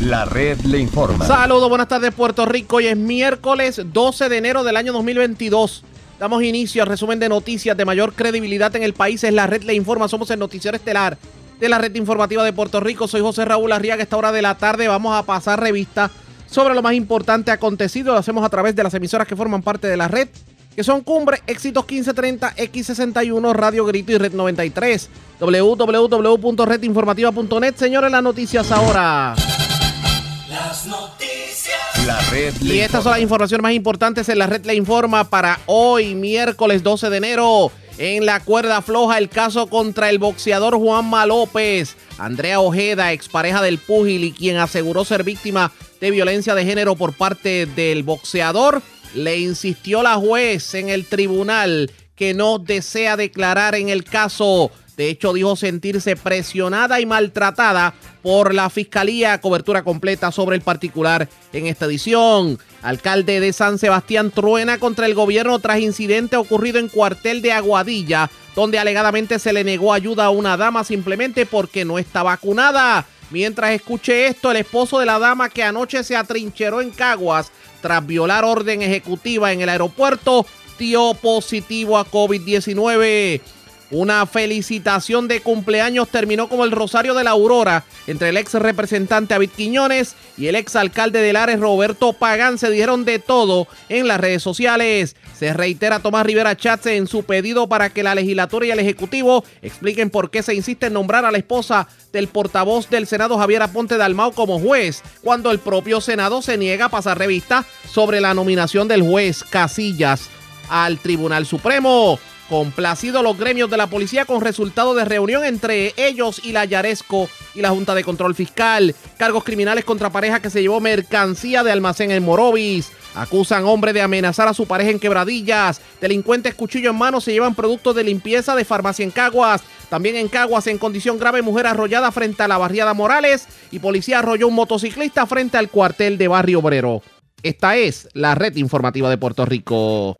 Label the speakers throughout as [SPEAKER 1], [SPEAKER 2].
[SPEAKER 1] La red le informa.
[SPEAKER 2] Saludos, buenas tardes Puerto Rico. Hoy es miércoles 12 de enero del año 2022. Damos inicio al resumen de noticias de mayor credibilidad en el país. Es la red le informa. Somos el noticiero estelar de la red informativa de Puerto Rico. Soy José Raúl Arriaga. Esta hora de la tarde vamos a pasar revista sobre lo más importante acontecido. Lo hacemos a través de las emisoras que forman parte de la red, que son Cumbre, Éxitos 1530, X61, Radio Grito y Red 93. www.redinformativa.net. Señores, las noticias ahora.
[SPEAKER 3] Las noticias.
[SPEAKER 1] La red le
[SPEAKER 2] Y estas son las informaciones más importantes en la red Le Informa para hoy, miércoles 12 de enero. En la cuerda floja, el caso contra el boxeador Juanma López. Andrea Ojeda, expareja del púgil y quien aseguró ser víctima de violencia de género por parte del boxeador, le insistió la juez en el tribunal que no desea declarar en el caso. De hecho, dijo sentirse presionada y maltratada por la fiscalía. Cobertura completa sobre el particular en esta edición. Alcalde de San Sebastián truena contra el gobierno tras incidente ocurrido en cuartel de Aguadilla, donde alegadamente se le negó ayuda a una dama simplemente porque no está vacunada. Mientras escuché esto, el esposo de la dama que anoche se atrincheró en Caguas tras violar orden ejecutiva en el aeropuerto dio positivo a COVID-19. Una felicitación de cumpleaños terminó como el Rosario de la Aurora entre el ex representante David Quiñones y el ex alcalde de Lares Roberto Pagán. Se dijeron de todo en las redes sociales. Se reitera Tomás Rivera Chatze en su pedido para que la legislatura y el ejecutivo expliquen por qué se insiste en nombrar a la esposa del portavoz del Senado Javier Aponte Dalmau como juez, cuando el propio Senado se niega a pasar revista sobre la nominación del juez Casillas al Tribunal Supremo. Complacido los gremios de la policía con resultado de reunión entre ellos y la Yaresco y la Junta de Control Fiscal. Cargos criminales contra pareja que se llevó mercancía de almacén en Morovis. Acusan hombre de amenazar a su pareja en quebradillas. Delincuentes cuchillo en mano se llevan productos de limpieza de farmacia en Caguas. También en Caguas, en condición grave, mujer arrollada frente a la barriada Morales. Y policía arrolló un motociclista frente al cuartel de Barrio Obrero. Esta es la red informativa de Puerto Rico.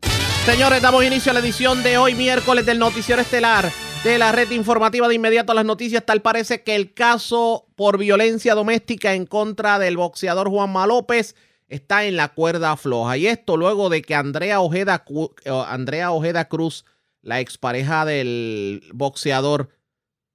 [SPEAKER 2] Señores, damos inicio a la edición de hoy, miércoles, del Noticiero Estelar de la red informativa de inmediato a las noticias. Tal parece que el caso por violencia doméstica en contra del boxeador Juanma López está en la cuerda floja. Y esto luego de que Andrea Ojeda, eh, Andrea Ojeda Cruz, la expareja del boxeador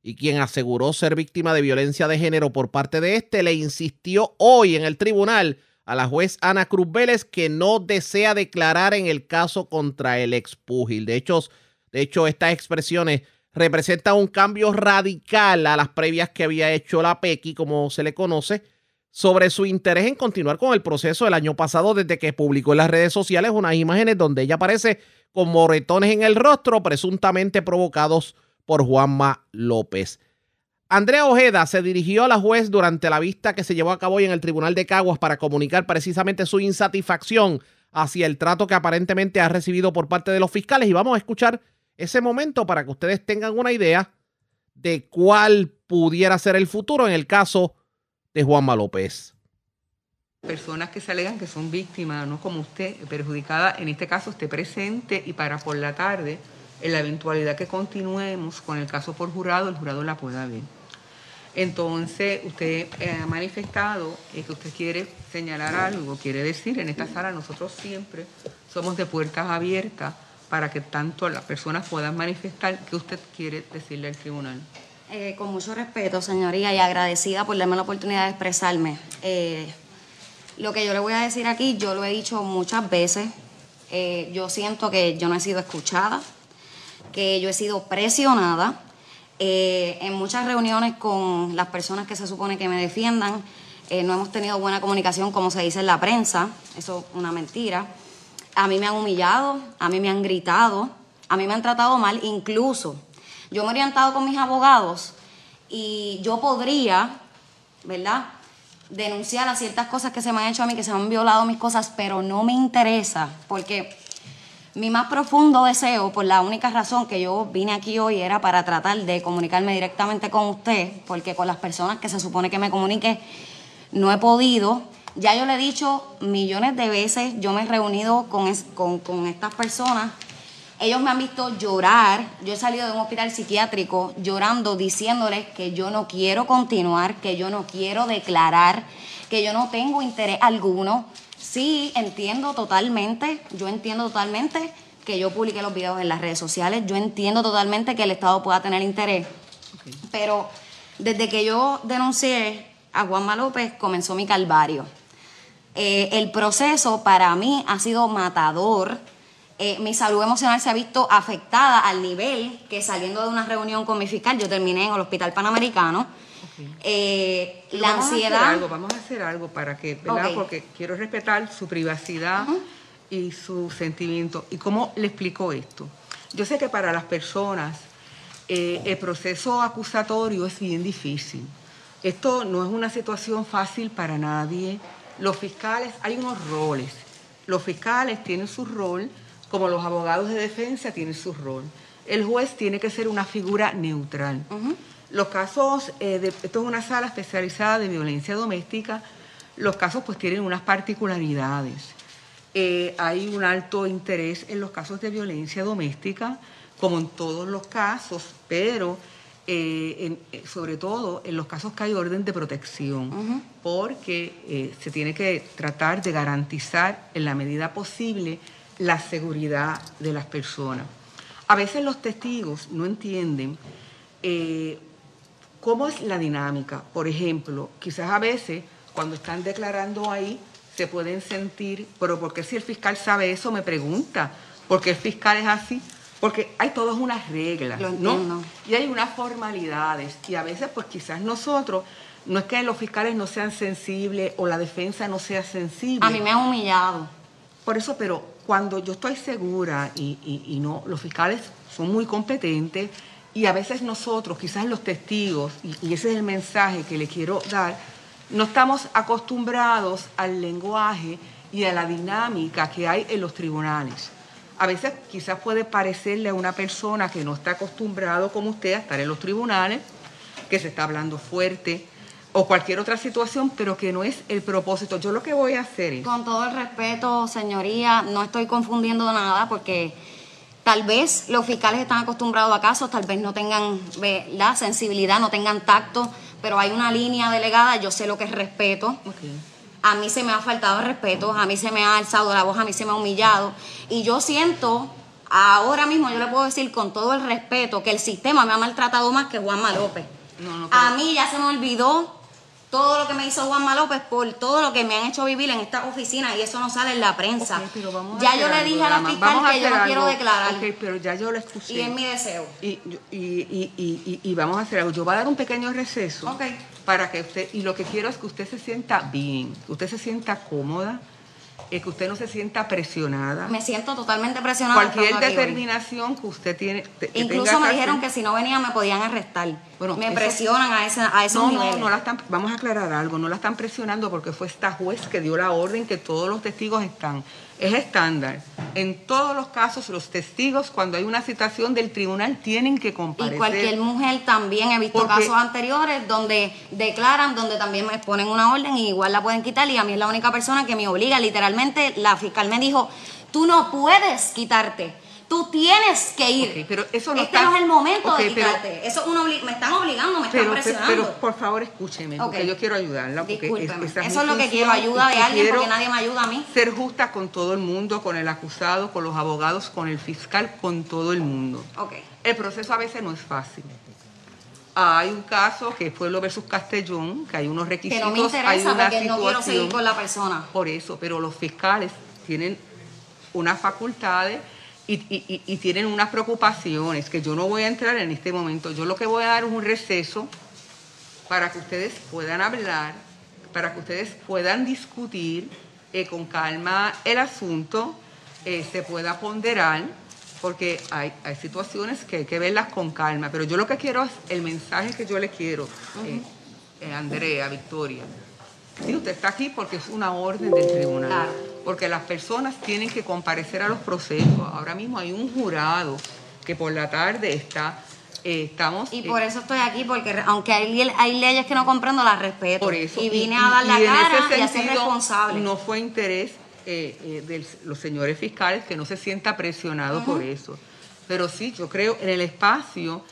[SPEAKER 2] y quien aseguró ser víctima de violencia de género por parte de este, le insistió hoy en el tribunal a la juez Ana Cruz Vélez que no desea declarar en el caso contra el expúgil. De hecho, de hecho, estas expresiones representan un cambio radical a las previas que había hecho la PECI, como se le conoce, sobre su interés en continuar con el proceso del año pasado desde que publicó en las redes sociales unas imágenes donde ella aparece con moretones en el rostro presuntamente provocados por Juanma López. Andrea Ojeda se dirigió a la juez durante la vista que se llevó a cabo hoy en el Tribunal de Caguas para comunicar precisamente su insatisfacción hacia el trato que aparentemente ha recibido por parte de los fiscales y vamos a escuchar ese momento para que ustedes tengan una idea de cuál pudiera ser el futuro en el caso de Juanma López.
[SPEAKER 4] personas que se alegan que son víctimas, no como usted, perjudicada, en este caso esté presente y para por la tarde, en la eventualidad que continuemos con el caso por jurado, el jurado la pueda ver. Entonces, usted eh, ha manifestado eh, que usted quiere señalar algo, quiere decir, en esta sala nosotros siempre somos de puertas abiertas para que tanto las personas puedan manifestar que usted quiere decirle al tribunal.
[SPEAKER 5] Eh, con mucho respeto, señoría, y agradecida por darme la oportunidad de expresarme. Lo que yo le voy a decir aquí, yo lo he dicho muchas veces. Yo siento que yo no he sido escuchada, que yo he sido presionada. Eh, en muchas reuniones con las personas que se supone que me defiendan, eh, no hemos tenido buena comunicación, como se dice en la prensa. Eso es una mentira. A mí me han humillado, a mí me han gritado, a mí me han tratado mal, incluso yo me he orientado con mis abogados y yo podría, ¿verdad? Denunciar a ciertas cosas que se me han hecho a mí, que se han violado mis cosas, pero no me interesa, porque mi más profundo deseo, por la única razón que yo vine aquí hoy, era para tratar de comunicarme directamente con usted, porque con las personas que se supone que me comunique no he podido. Ya yo le he dicho millones de veces, yo me he reunido con, es- con, con estas personas Ellos me han visto llorar. Yo he salido de un hospital psiquiátrico llorando, diciéndoles que yo no quiero continuar, que yo no quiero declarar, que yo no tengo interés alguno. Sí, entiendo totalmente, yo entiendo totalmente que yo publique los videos en las redes sociales, yo entiendo totalmente que el Estado pueda tener interés, pero desde que yo denuncié a Juanma López comenzó mi calvario. Eh, el proceso para mí ha sido matador. Eh, mi salud emocional se ha visto afectada al nivel que saliendo de una reunión con mi fiscal, yo terminé en el Hospital Panamericano. Eh, la
[SPEAKER 4] vamos
[SPEAKER 5] ansiedad.
[SPEAKER 4] A hacer algo, vamos a hacer algo para que, ¿verdad? Porque quiero respetar su privacidad y su sentimiento. ¿Y cómo le explico esto? Yo sé que para las personas eh, el proceso acusatorio es bien difícil. Esto no es una situación fácil para nadie. Los fiscales, hay unos roles. Los fiscales tienen su rol, como los abogados de defensa tienen su rol. El juez tiene que ser una figura neutral. Los casos, eh, de, esto es una sala especializada de violencia doméstica, los casos pues tienen unas particularidades. Eh, hay un alto interés en los casos de violencia doméstica, como en todos los casos, pero eh, en- sobre todo en los casos que hay orden de protección, porque eh, se tiene que tratar de garantizar en la medida posible la seguridad de las personas. A veces los testigos no entienden eh, ¿Cómo es la dinámica? Por ejemplo, quizás a veces cuando están declarando ahí se pueden sentir, pero ¿por qué si el fiscal sabe eso? Me pregunta, ¿por qué el fiscal es así? Porque hay todas unas reglas,
[SPEAKER 5] Lo
[SPEAKER 4] ¿no? Y hay unas formalidades y a veces pues quizás nosotros, no es que los fiscales no sean sensibles o la defensa no sea sensible.
[SPEAKER 5] A mí me han humillado.
[SPEAKER 4] Por eso, pero cuando yo estoy segura y, y- y no, los fiscales son muy competentes y a veces nosotros, quizás los testigos, y, ese es el mensaje que le quiero dar, no estamos acostumbrados al lenguaje y a la dinámica que hay en los tribunales. A veces quizás puede parecerle a una persona que no está acostumbrado como usted a estar en los tribunales, que se está hablando fuerte o cualquier otra situación, pero que no es el propósito. Yo lo que voy a hacer es...
[SPEAKER 5] Con todo el respeto, señoría, no estoy confundiendo nada porque tal vez los fiscales están acostumbrados a casos, tal vez no tengan la sensibilidad, no tengan tacto, pero hay una línea delegada, yo sé lo que es respeto. A mí se me ha faltado el respeto, a mí se me ha alzado la voz, a mí se me ha humillado. Y yo siento, ahora mismo yo le puedo decir con todo el respeto, que el sistema me ha maltratado más que Juanma López.
[SPEAKER 4] No, no,
[SPEAKER 5] A mí ya se me olvidó todo lo que me hizo Juanma López por todo lo que me han hecho vivir en esta oficina y eso no sale en la prensa.
[SPEAKER 4] Pero vamos
[SPEAKER 5] ya yo le
[SPEAKER 4] algo,
[SPEAKER 5] dije a la fiscal que yo no quiero declarar.
[SPEAKER 4] Ok, pero ya yo lo escuché.
[SPEAKER 5] Y es mi deseo.
[SPEAKER 4] Y, y, y- y- y- y vamos a hacer algo. Yo voy a dar un pequeño receso
[SPEAKER 5] Ok.
[SPEAKER 4] para que usted, y lo que quiero es que usted se sienta bien, que usted se sienta cómoda, eh, que usted no se sienta presionada.
[SPEAKER 5] Me siento totalmente presionada.
[SPEAKER 4] Cualquier determinación que usted tiene. que
[SPEAKER 5] Incluso
[SPEAKER 4] tenga
[SPEAKER 5] me dijeron que si no venía me podían arrestar.
[SPEAKER 4] Bueno,
[SPEAKER 5] me presionan a, ese, a esos
[SPEAKER 4] no,
[SPEAKER 5] niveles.
[SPEAKER 4] No, no la están, vamos a aclarar algo, no la están presionando porque fue esta juez que dio la orden que todos los testigos están. Es estándar. En todos los casos, los testigos, cuando hay una citación del tribunal, tienen que comparecer.
[SPEAKER 5] Y cualquier mujer también he visto
[SPEAKER 4] Porque-
[SPEAKER 5] casos anteriores donde declaran, donde también me ponen una orden y igual la pueden quitar y a mí es la única persona que me obliga. Literalmente la fiscal me dijo, tú no puedes quitarte, tú tienes que ir.
[SPEAKER 4] Pero eso no
[SPEAKER 5] este
[SPEAKER 4] está-
[SPEAKER 5] no es el momento
[SPEAKER 4] Ok,
[SPEAKER 5] de
[SPEAKER 4] pero-
[SPEAKER 5] quitarte. eso obli- me están obligando, me están
[SPEAKER 4] pero,
[SPEAKER 5] presionando.
[SPEAKER 4] pero, por favor escúcheme, porque yo quiero ayudarla. Porque esa
[SPEAKER 5] Eso es lo que quiero, ayuda de alguien porque nadie me ayuda a mí.
[SPEAKER 4] Ser justa con todo el mundo, con el acusado, con los abogados, con el fiscal, con todo el mundo. El proceso a veces no es fácil. Hay un caso que es Pueblo versus Castellón, que hay unos
[SPEAKER 5] Que
[SPEAKER 4] requisitos,
[SPEAKER 5] no me
[SPEAKER 4] hay
[SPEAKER 5] interesa
[SPEAKER 4] una
[SPEAKER 5] porque no quiero seguir con la persona.
[SPEAKER 4] Por eso, pero los fiscales tienen unas facultades y, y- tienen unas preocupaciones que yo no voy a entrar en este momento. Yo lo que voy a dar es un receso para que ustedes puedan hablar, para que ustedes puedan discutir eh, con calma el asunto, eh, se pueda ponderar, porque hay, hay situaciones que hay que verlas con calma. Pero yo lo que quiero es el mensaje que yo le quiero, eh, Andrea, Victoria. Sí, usted está aquí porque es una orden del tribunal. Porque las personas tienen que comparecer a los procesos. Ahora mismo hay un jurado que por la tarde está, eh, estamos...
[SPEAKER 5] Y
[SPEAKER 4] eh,
[SPEAKER 5] por eso estoy aquí, porque aunque hay, hay leyes que no comprendo, las respeto.
[SPEAKER 4] por eso.
[SPEAKER 5] Y vine a dar la
[SPEAKER 4] y
[SPEAKER 5] cara y a ser responsable.
[SPEAKER 4] No fue interés eh, de los señores fiscales que no se sienta presionado por eso. Pero sí, yo creo en el espacio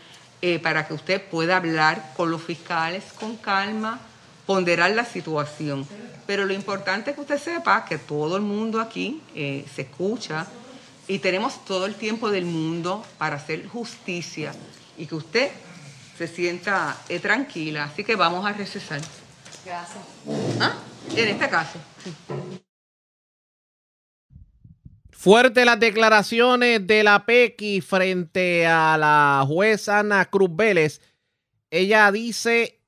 [SPEAKER 4] para que usted pueda hablar con los fiscales con calma, ponderar la situación. Pero lo importante es que usted sepa que todo el mundo aquí se escucha y tenemos todo el tiempo del mundo para hacer justicia y que usted se sienta tranquila. Así que vamos a recesar.
[SPEAKER 5] Gracias.
[SPEAKER 4] ¿Ah? En este caso.
[SPEAKER 2] Fuerte las declaraciones de la Pequi frente a la jueza Ana Cruz Vélez. Ella dice,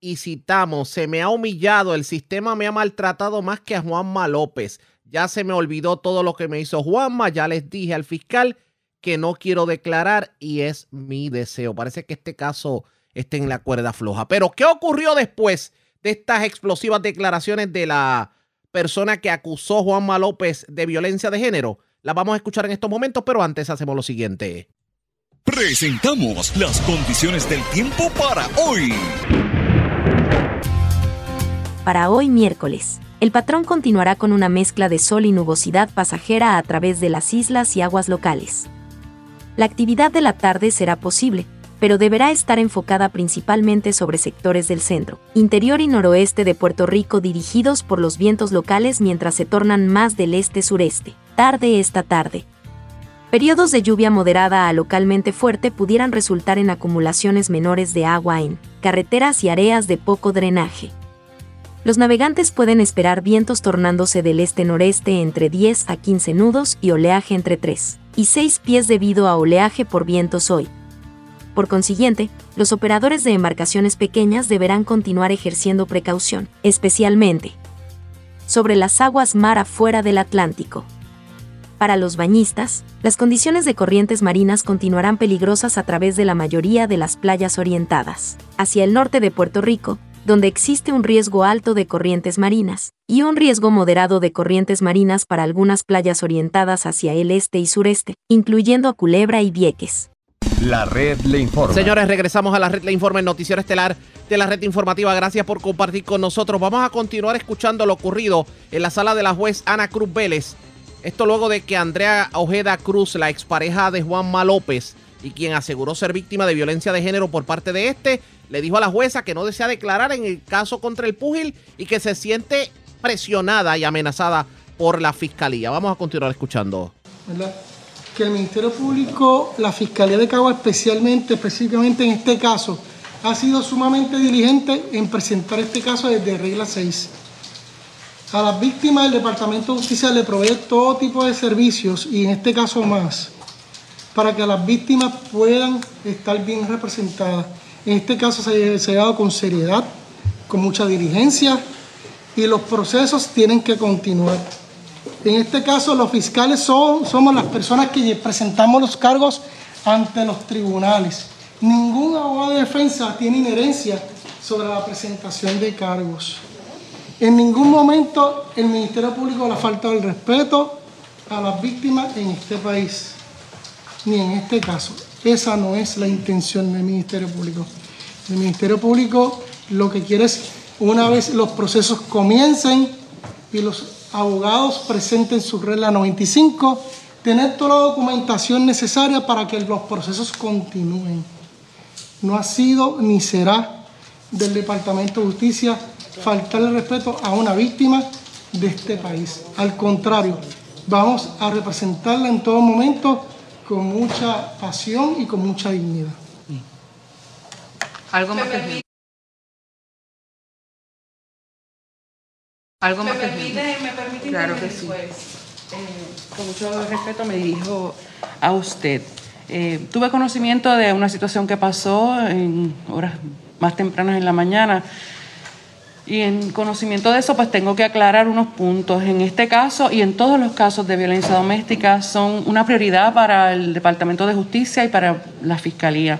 [SPEAKER 2] y citamos, se me ha humillado, el sistema me ha maltratado más que a Juanma López. Ya se me olvidó todo lo que me hizo Juanma, ya les dije al fiscal que no quiero declarar y es mi deseo. Parece que este caso está en la cuerda floja. Pero, ¿qué ocurrió después de estas explosivas declaraciones de la persona que acusó a Juanma López de violencia de género. La vamos a escuchar en estos momentos, pero antes hacemos lo siguiente.
[SPEAKER 6] Presentamos las condiciones del tiempo para hoy.
[SPEAKER 7] Para hoy miércoles, el patrón continuará con una mezcla de sol y nubosidad pasajera a través de las islas y aguas locales. La actividad de la tarde será posible, pero deberá estar enfocada principalmente sobre sectores del centro, interior y noroeste de Puerto Rico dirigidos por los vientos locales mientras se tornan más del este-sureste, tarde esta tarde. Periodos de lluvia moderada a localmente fuerte pudieran resultar en acumulaciones menores de agua en carreteras y áreas de poco drenaje. Los navegantes pueden esperar vientos tornándose del este-noreste entre 10 a 15 nudos y oleaje entre 3 y 6 pies debido a oleaje por vientos hoy, por consiguiente, los operadores de embarcaciones pequeñas deberán continuar ejerciendo precaución, especialmente sobre las aguas mar afuera del Atlántico. Para los bañistas, las condiciones de corrientes marinas continuarán peligrosas a través de la mayoría de las playas orientadas hacia el norte de Puerto Rico, donde existe un riesgo alto de corrientes marinas, y un riesgo moderado de corrientes marinas para algunas playas orientadas hacia el este y sureste, incluyendo a Culebra y Vieques.
[SPEAKER 1] La red le informa.
[SPEAKER 2] Señores, regresamos a la red le informa, el noticiero estelar de la red informativa. Gracias por compartir con nosotros. Vamos a continuar escuchando lo ocurrido en la sala de la juez Ana Cruz Vélez. Esto luego de que Andrea Ojeda Cruz, la expareja de Juanma López, y quien aseguró ser víctima de violencia de género por parte de este, le dijo a la jueza que no desea declarar en el caso contra el púgil y que se siente presionada y amenazada por la fiscalía. Vamos a continuar escuchando
[SPEAKER 8] que el Ministerio Público, la Fiscalía de Cagua especialmente, específicamente en este caso, ha sido sumamente diligente en presentar este caso desde regla 6. A las víctimas el Departamento de Justicia le provee todo tipo de servicios y en este caso más, para que las víctimas puedan estar bien representadas. En este caso se, ha dado con seriedad, con mucha diligencia y los procesos tienen que continuar. En este caso, los fiscales son, somos las personas que presentamos los cargos ante los tribunales. Ningún abogado de defensa tiene inherencia sobre la presentación de cargos. En ningún momento el Ministerio Público le ha faltado el respeto a las víctimas en este país, ni en este caso. Esa no es la intención del Ministerio Público. El Ministerio Público lo que quiere es, una vez los procesos comiencen y los abogados presenten su regla 95, tener toda la documentación necesaria para que los procesos continúen. No ha sido ni será del Departamento de Justicia faltarle respeto a una víctima de este país. Al contrario, vamos a representarla en todo momento con mucha pasión y con mucha dignidad.
[SPEAKER 4] Algo más que Algo más
[SPEAKER 9] ¿Me permite, me permite
[SPEAKER 4] Claro que sí.
[SPEAKER 9] Pues, eh, con mucho respeto me dirijo a usted. Eh, tuve conocimiento de una situación que pasó en horas más tempranas en la mañana y en conocimiento de eso pues tengo que aclarar unos puntos. En este caso y en todos los casos de violencia doméstica son una prioridad para el Departamento de Justicia y para la Fiscalía.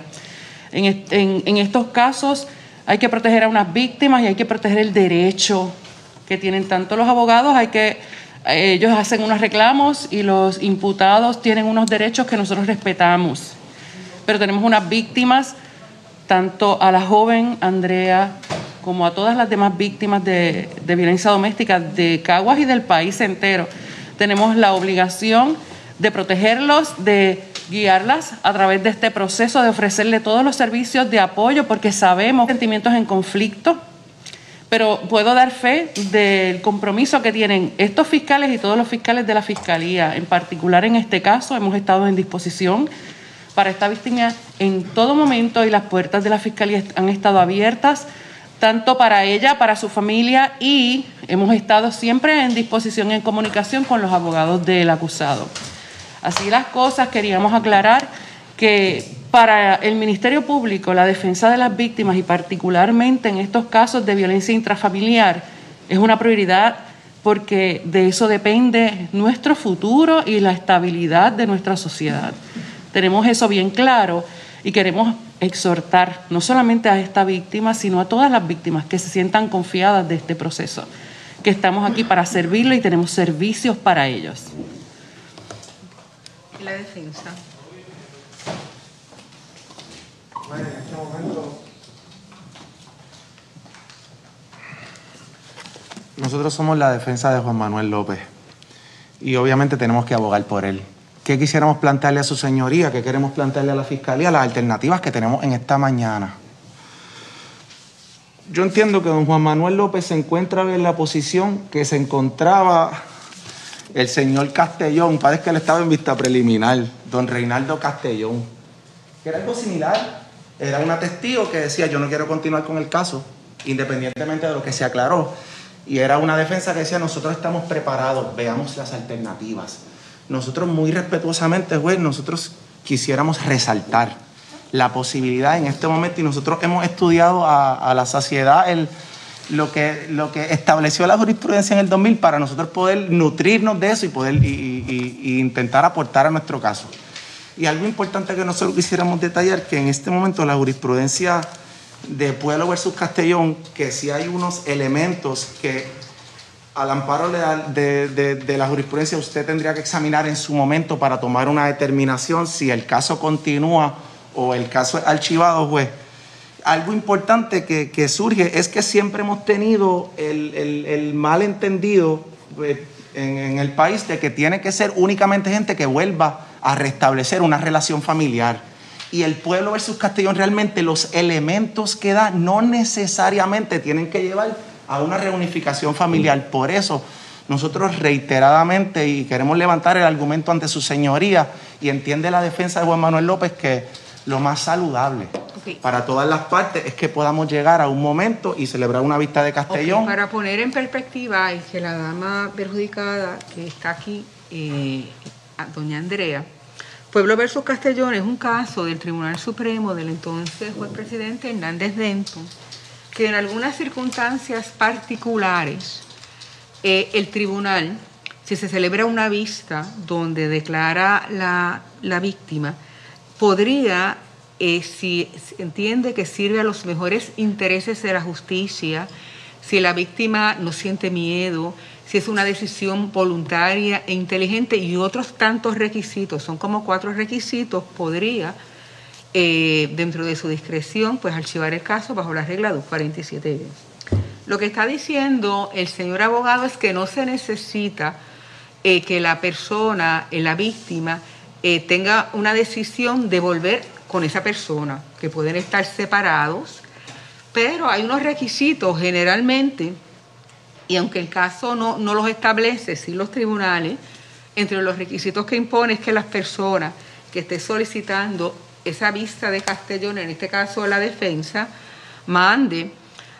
[SPEAKER 9] En, estos casos hay que proteger a unas víctimas y hay que proteger el derecho que tienen tanto los abogados, hay que eh, ellos hacen unos reclamos y los imputados tienen unos derechos que nosotros respetamos. Pero tenemos unas víctimas, tanto a la joven Andrea como a todas las demás víctimas de, violencia doméstica de Caguas y del país entero. tenemos la obligación de protegerlos, de guiarlas a través de este proceso, de ofrecerle todos los servicios de apoyo, porque sabemos sentimientos en conflicto, pero puedo dar fe del compromiso que tienen estos fiscales y todos los fiscales de la Fiscalía. En particular, en este caso, hemos estado en disposición para esta víctima en todo momento y las puertas de la Fiscalía han estado abiertas tanto para ella, para su familia y hemos estado siempre en disposición y en comunicación con los abogados del acusado. Así las cosas, queríamos aclarar que para el Ministerio Público la defensa de las víctimas y particularmente en estos casos de violencia intrafamiliar es una prioridad porque de eso depende nuestro futuro y la estabilidad de nuestra sociedad. Tenemos eso bien claro y queremos exhortar no solamente a esta víctima, sino a todas las víctimas que se sientan confiadas de este proceso, que estamos aquí para servirlo y tenemos servicios para ellos.
[SPEAKER 4] La defensa.
[SPEAKER 10] Bueno, en este momento nosotros somos la defensa de Juan Manuel López y obviamente tenemos que abogar por él. ¿Qué quisiéramos plantearle a su señoría? ¿Qué queremos plantearle a la fiscalía? Las alternativas que tenemos en esta mañana. Yo entiendo que don Juan Manuel López se encuentra en la posición que se encontraba el señor Castellón, parece que él estaba en vista preliminar, don Reinaldo Castellón, que era algo similar. Era una testigo que decía, yo no quiero continuar con el caso, independientemente de lo que se aclaró. Y era una defensa que decía, nosotros estamos preparados, veamos las alternativas nosotros muy respetuosamente, juez, nosotros quisiéramos resaltar la posibilidad en este momento y nosotros hemos estudiado a, la saciedad el, lo, que, lo que estableció la jurisprudencia en el 2000 para nosotros poder nutrirnos de eso y poder y, intentar aportar a nuestro caso. Y algo importante que nosotros quisiéramos detallar, que en este momento la jurisprudencia de Pueblo versus Castellón, que si hay unos elementos que al amparo de, la jurisprudencia usted tendría que examinar en su momento para tomar una determinación si el caso continúa o el caso es archivado, pues algo importante que, surge es que siempre hemos tenido el, el, malentendido pues, en, en, el país de que tiene que ser únicamente gente que vuelva a restablecer una relación familiar. Y el pueblo versus Castellón realmente los elementos que da no necesariamente tienen que llevar a una reunificación familiar. Por eso nosotros reiteradamente y queremos levantar el argumento ante su señoría y entiende la defensa de Juan Manuel López que lo más saludable para todas las partes es que podamos llegar a un momento y celebrar una vista de Castellón.
[SPEAKER 4] Para poner en perspectiva y que la dama perjudicada que está aquí, eh, doña Andrea, Pueblo versus Castellón es un caso del Tribunal Supremo del entonces juez presidente Hernández Denton que en algunas circunstancias particulares eh, el tribunal, si se celebra una vista donde declara la, la víctima, podría, eh, si entiende que sirve a los mejores intereses de la justicia, si la víctima no siente miedo, si es una decisión voluntaria e inteligente y otros tantos requisitos, son como cuatro requisitos, podría eh, dentro de su discreción, pues archivar el caso bajo la regla 247 Lo que está diciendo el señor abogado es que no se necesita eh, que la persona, eh, la víctima, tenga una decisión de volver con esa persona, que pueden estar separados, pero hay unos requisitos generalmente, y aunque el caso no, no los establece, sí los tribunales, entre los requisitos que impone es que las personas que esté solicitando esa vista de Castellón, en este caso la defensa, mande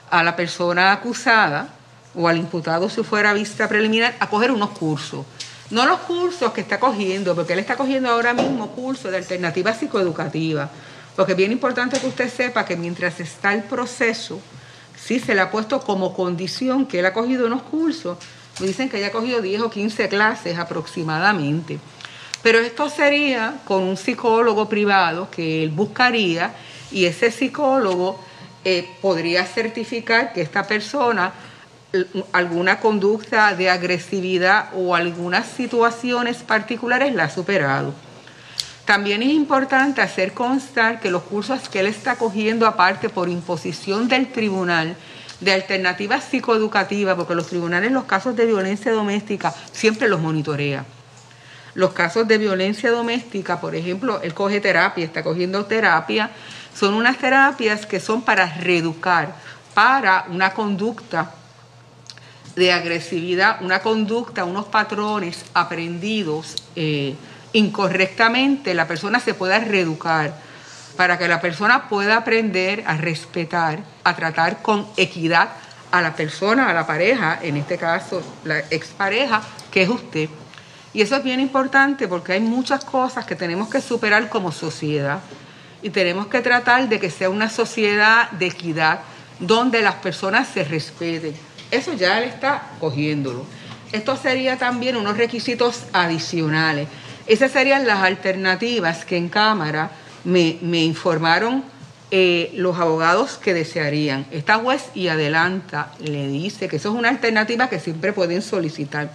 [SPEAKER 4] a la persona acusada o al imputado si fuera vista preliminar a coger unos cursos. No los cursos que está cogiendo, porque él está cogiendo ahora mismo cursos de alternativa psicoeducativa. Porque es bien importante que usted sepa que mientras está el proceso, sí se le ha puesto como condición que él ha cogido unos cursos. Me dicen que haya cogido 10 o 15 clases aproximadamente. Pero esto sería con un psicólogo privado que él buscaría y ese psicólogo eh, podría certificar que esta persona alguna conducta de agresividad o algunas situaciones particulares la ha superado. También es importante hacer constar que los cursos que él está cogiendo aparte por imposición del tribunal de alternativas psicoeducativas, porque los tribunales los casos de violencia doméstica siempre los monitorea. Los casos de violencia doméstica, por ejemplo, él coge terapia, está cogiendo terapia, son unas terapias que son para reeducar, para una conducta de agresividad, una conducta, unos patrones aprendidos eh, incorrectamente, la persona se pueda reeducar para que la persona pueda aprender a respetar, a tratar con equidad a la persona, a la pareja, en este caso la expareja, que es usted. Y eso es bien importante porque hay muchas cosas que tenemos que superar como sociedad y tenemos que tratar de que sea una sociedad de equidad donde las personas se respeten. Eso ya él está cogiéndolo. Esto sería también unos requisitos adicionales. Esas serían las alternativas que en Cámara me, informaron eh, los abogados que desearían. Esta juez y adelanta le dice que eso es una alternativa que siempre pueden solicitar.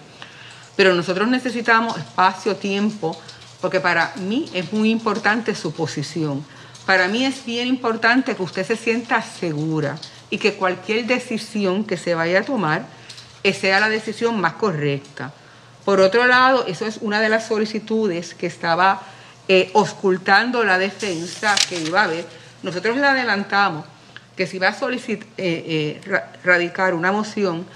[SPEAKER 4] Pero nosotros necesitamos espacio, tiempo, porque para mí es muy importante su posición. Para mí es bien importante que usted se sienta segura y que cualquier decisión que se vaya a tomar eh, sea la decisión más correcta. Por otro lado, eso es una de las solicitudes que estaba eh, la defensa que iba a haber. Nosotros le adelantamos que si va a solicitar, eh, radicar una moción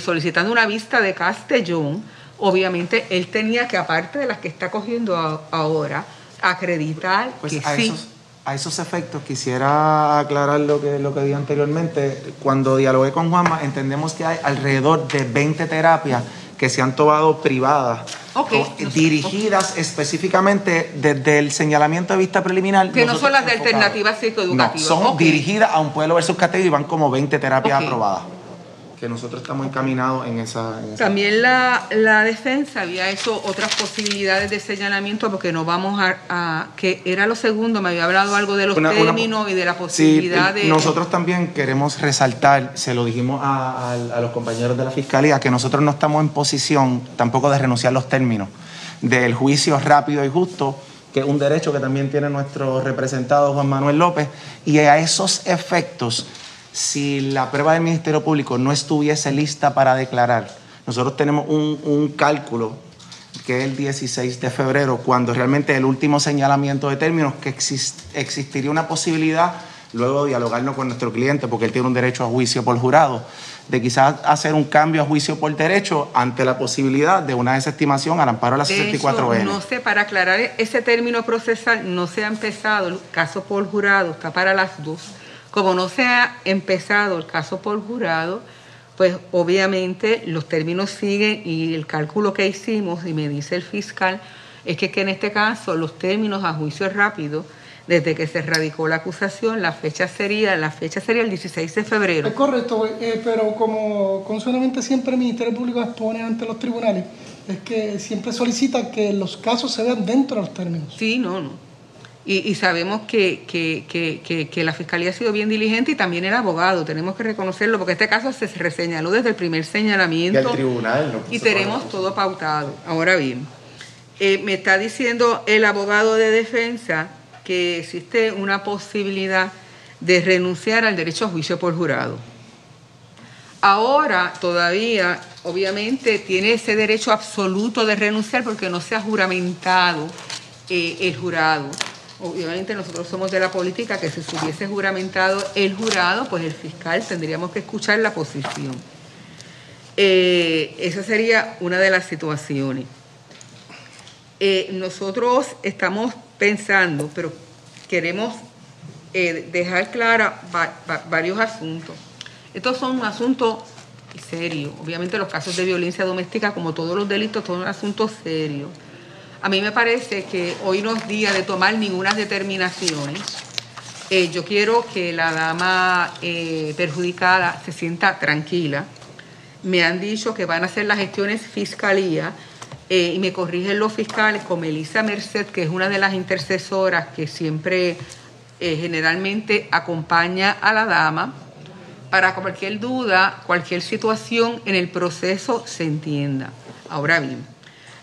[SPEAKER 4] solicitando una vista de Castellón, obviamente él tenía que, aparte de las que está cogiendo ahora, acreditar
[SPEAKER 10] pues
[SPEAKER 4] que
[SPEAKER 10] a
[SPEAKER 4] sí.
[SPEAKER 10] Esos, a esos efectos quisiera aclarar lo que, lo que dije anteriormente. Cuando dialogué con Juanma, entendemos que hay alrededor de 20 terapias que se han tomado privadas,
[SPEAKER 4] Okay.
[SPEAKER 10] o dirigidas específicamente desde el señalamiento de vista preliminar.
[SPEAKER 4] Que no son las de
[SPEAKER 10] enfocados.
[SPEAKER 4] alternativas psicoeducativas.
[SPEAKER 10] No, son dirigidas a un pueblo versus categoría y van como 20 terapias aprobadas. Que nosotros estamos encaminados en esa. en esa-
[SPEAKER 4] También la, la defensa había hecho otras posibilidades de señalamiento porque no vamos a, a- que era lo segundo, me había hablado algo de los
[SPEAKER 10] Una- una-
[SPEAKER 4] términos y de la posibilidad de...
[SPEAKER 10] nosotros también queremos resaltar, se lo dijimos a, a- a los compañeros de la Fiscalía, que nosotros no estamos en posición tampoco de renunciar los términos del juicio rápido y justo, que es un derecho que también tiene nuestro representado Juan Manuel López, y a esos efectos, si la prueba del Ministerio Público no estuviese lista para declarar, nosotros tenemos un, un cálculo que es el 16 de febrero, cuando realmente el último señalamiento de términos, que exis- existiría una posibilidad, luego dialogarnos con nuestro cliente, porque él tiene un derecho a juicio por jurado, de quizás hacer un cambio a juicio por derecho ante la posibilidad de una desestimación al amparo de la
[SPEAKER 4] De hecho,
[SPEAKER 10] 64N.
[SPEAKER 4] no sé, para aclarar ese término procesal, no se ha empezado el caso por jurado, está para las dos. Como no se ha empezado el caso por jurado, pues obviamente los términos siguen y el cálculo que hicimos, y me dice el fiscal, es que, que en este caso los términos a juicio rápido, desde que se radicó la acusación, la fecha sería, la fecha sería el 16 de febrero.
[SPEAKER 8] Es correcto, eh, pero como consuelamente siempre el Ministerio Público expone ante los tribunales, es que siempre solicita que los casos se vean dentro de los términos.
[SPEAKER 4] Sí, no, no. Y, y sabemos que, que, que, la Fiscalía ha sido bien diligente y también el abogado, tenemos que reconocerlo, porque este caso se reseñaló desde el primer
[SPEAKER 10] Y el
[SPEAKER 4] señalamiento
[SPEAKER 10] tribunal no
[SPEAKER 4] y tenemos todo pautado. Ahora bien, eh, me está diciendo el abogado de defensa que existe una posibilidad de renunciar al derecho a juicio por jurado. Ahora todavía, obviamente, tiene ese derecho absoluto de renunciar porque no se ha juramentado eh, el jurado. Obviamente nosotros somos de la política que si se hubiese juramentado el jurado, pues el fiscal tendríamos que escuchar la posición. Eh, esa sería una de las situaciones. Eh, nosotros estamos pensando, pero queremos eh, dejar clara va- va- varios asuntos. Estos son un asunto serio. Obviamente los casos de violencia doméstica, como todos los delitos, son un asunto serio. A mí me parece que hoy no es día de tomar ninguna determinaciones. Eh, yo quiero que la dama eh, perjudicada se sienta tranquila. Me han dicho que van a hacer las gestiones fiscalía eh, y me corrigen los fiscales con Melissa Merced, que es una de las intercesoras que siempre generalmente acompaña a la dama para cualquier duda, cualquier situación en el proceso se entienda. Ahora bien,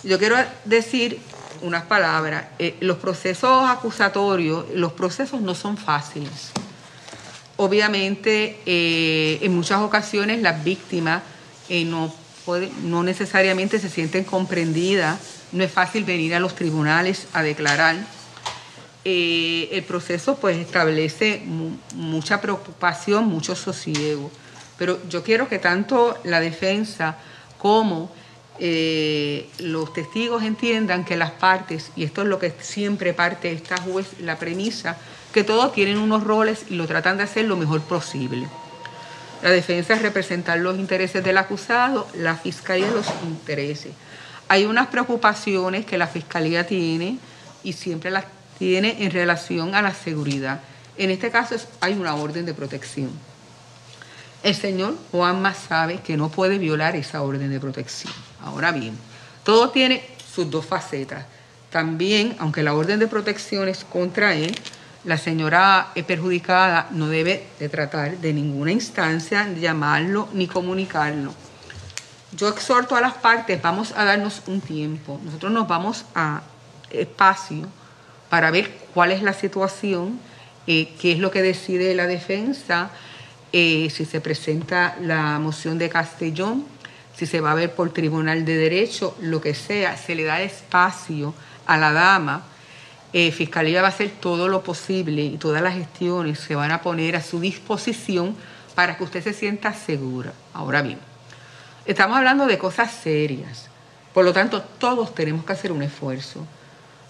[SPEAKER 4] yo quiero decir unas palabras. Eh, los procesos acusatorios, los procesos no son fáciles. Obviamente, eh, en muchas ocasiones las víctimas eh, no, puede- no necesariamente se sienten comprendidas, no es fácil venir a los tribunales a declarar. El proceso pues establece mu- mucha preocupación, mucho sosiego, pero yo quiero que tanto la defensa como eh, los testigos entiendan que las partes, y esto es lo que siempre parte esta juez, la premisa, que todos tienen unos roles y lo tratan de hacer lo mejor posible. La defensa es representar los intereses del acusado, la fiscalía los intereses. Hay unas preocupaciones que la fiscalía tiene y siempre las tiene en relación a la seguridad. En este caso hay una orden de protección. El señor Juanma sabe que no puede violar esa orden de protección. Ahora bien, todo tiene sus dos facetas. También, aunque la orden de protección es contra él, la señora perjudicada no debe de tratar de ninguna instancia llamarlo ni comunicarlo. Yo exhorto a las partes, vamos a darnos un tiempo. Nosotros nos vamos a espacio para ver cuál es la situación, eh, qué es lo que decide la defensa, eh, si se presenta la moción de Castellón, si se va a ver por Tribunal de Derecho, lo que sea, se le da espacio a la dama. Eh, Fiscalía va a hacer todo lo posible y todas las gestiones se van a poner a su disposición para que usted se sienta segura. Ahora bien, estamos hablando de cosas serias, por lo tanto todos tenemos que hacer un esfuerzo.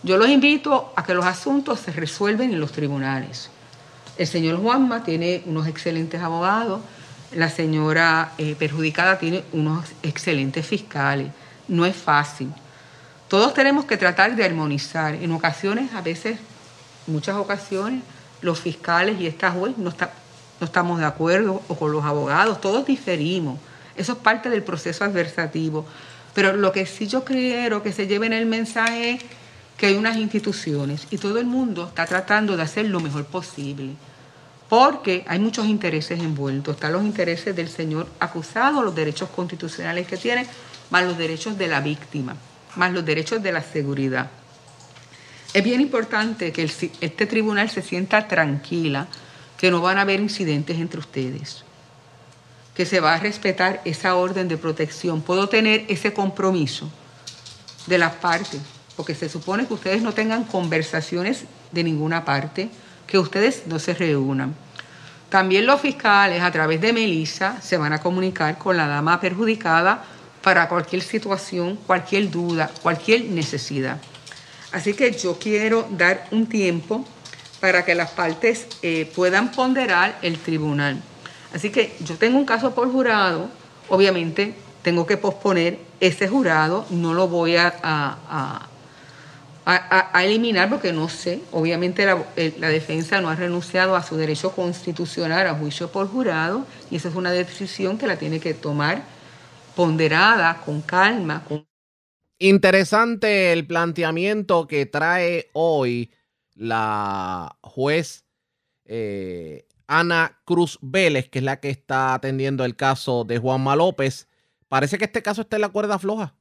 [SPEAKER 4] Yo los invito a que los asuntos se resuelven en los tribunales. El señor Juanma tiene unos excelentes abogados, la señora eh, perjudicada tiene unos excelentes fiscales. No es fácil. Todos tenemos que tratar de armonizar. En ocasiones, a veces, muchas ocasiones, los fiscales y esta juez no, no estamos de acuerdo, o con los abogados, todos diferimos. Eso es parte del proceso adversativo. Pero lo que sí yo quiero que se lleven el mensaje es que hay unas instituciones y todo el mundo está tratando de hacer lo mejor posible. Porque hay muchos intereses envueltos. Están los intereses del señor acusado, los derechos constitucionales que tiene, más los derechos de la víctima, más los derechos de la seguridad. Es bien importante que este tribunal se sienta tranquila, que no van a haber incidentes entre ustedes, que se va a respetar esa orden de protección. Puedo tener ese compromiso de las partes, porque se supone que ustedes no tengan conversaciones de ninguna parte, que ustedes no se reúnan. También los fiscales, a través de Melissa, se van a comunicar con la dama perjudicada para cualquier situación, cualquier duda, cualquier necesidad. Así que yo quiero dar un tiempo para que las partes eh, puedan ponderar el tribunal. Así que yo tengo un caso por jurado, obviamente tengo que posponer ese jurado, no lo voy a, a- a- eliminar porque no sé, obviamente la, eh, la defensa no ha renunciado a su derecho constitucional a juicio por jurado y esa es una decisión que la tiene que tomar ponderada, con calma,
[SPEAKER 2] Interesante el planteamiento que trae hoy la juez eh, Ana Cruz Vélez, que es la que está atendiendo el caso de Juanma López. Parece que este caso está en la cuerda floja.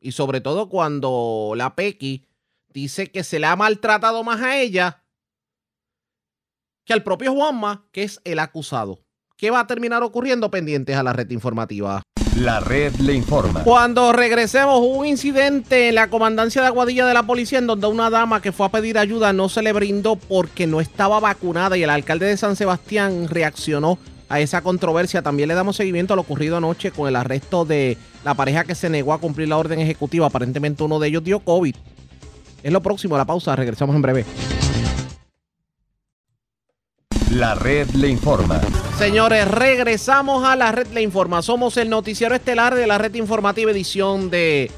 [SPEAKER 2] Y sobre todo cuando la Pequi dice que se le ha maltratado más a ella que al propio Juanma, que es el acusado. ¿Qué va a terminar ocurriendo pendientes a la red informativa?
[SPEAKER 1] La red le informa.
[SPEAKER 2] Cuando regresemos, hubo un incidente en la comandancia de Aguadilla de la policía en donde una dama que fue a pedir ayuda no se le brindó porque no estaba vacunada y el alcalde de San Sebastián reaccionó a esa controversia. También le damos seguimiento a lo ocurrido anoche con el arresto de la pareja que se negó a cumplir la orden ejecutiva. Aparentemente uno de ellos dio COVID. Es lo próximo, la pausa. Regresamos en breve.
[SPEAKER 1] La red le informa.
[SPEAKER 2] Señores, regresamos a la red Le Informa. Somos el noticiero estelar de la red informativa edición de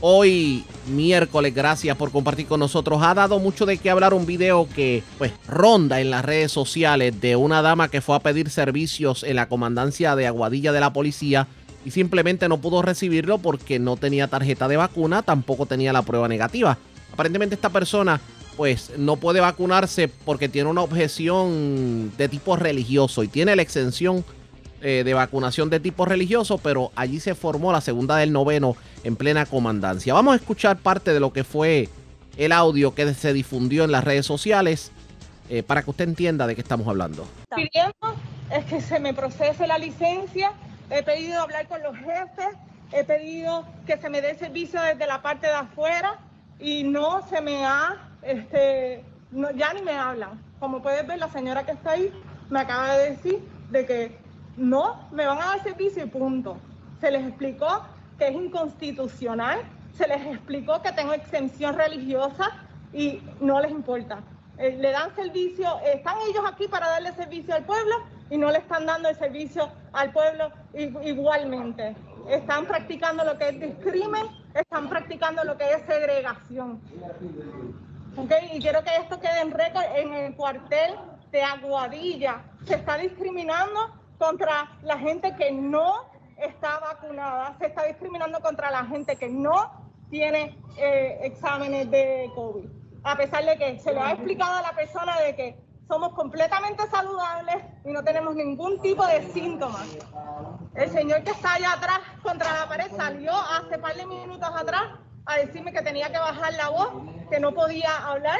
[SPEAKER 2] hoy miércoles. Gracias por compartir con nosotros. Ha dado mucho de qué hablar un video que pues ronda en las redes sociales de una dama que fue a pedir servicios en la comandancia de Aguadilla de la policía y simplemente no pudo recibirlo porque no tenía tarjeta de vacuna, tampoco tenía la prueba negativa. Aparentemente esta persona pues no puede vacunarse porque tiene una objeción de tipo religioso y tiene la exención eh, de vacunación de tipo religioso, pero allí se formó la segunda del noveno en plena comandancia. Vamos a escuchar parte de lo que fue el audio que se difundió en las redes sociales eh, para que usted entienda de qué estamos hablando.
[SPEAKER 11] pidiendo es que se me procese la licencia, he pedido hablar con los jefes, he pedido que se me dé servicio desde la parte de afuera y no se me ha, este, no, ya ni me hablan. Como puedes ver, la señora que está ahí me acaba de decir de que no, me van a dar servicio y punto. Se les explicó que es inconstitucional, se les explicó que tengo exención religiosa y no les importa. Eh, le dan servicio, están ellos aquí para darle servicio al pueblo y no le están dando el servicio al pueblo igualmente. Están practicando lo que es discrimen, están practicando lo que es segregación. Okay, y quiero que esto quede en récord en el cuartel de Aguadilla. Se está discriminando contra la gente que no está vacunada, se está discriminando contra la gente que no tiene eh, exámenes de COVID. A pesar de que se lo ha explicado a la persona de que somos completamente saludables y no tenemos ningún tipo de síntomas. El señor que está allá atrás contra la pared salió hace par de minutos atrás a decirme que tenía que bajar la voz, que no podía hablar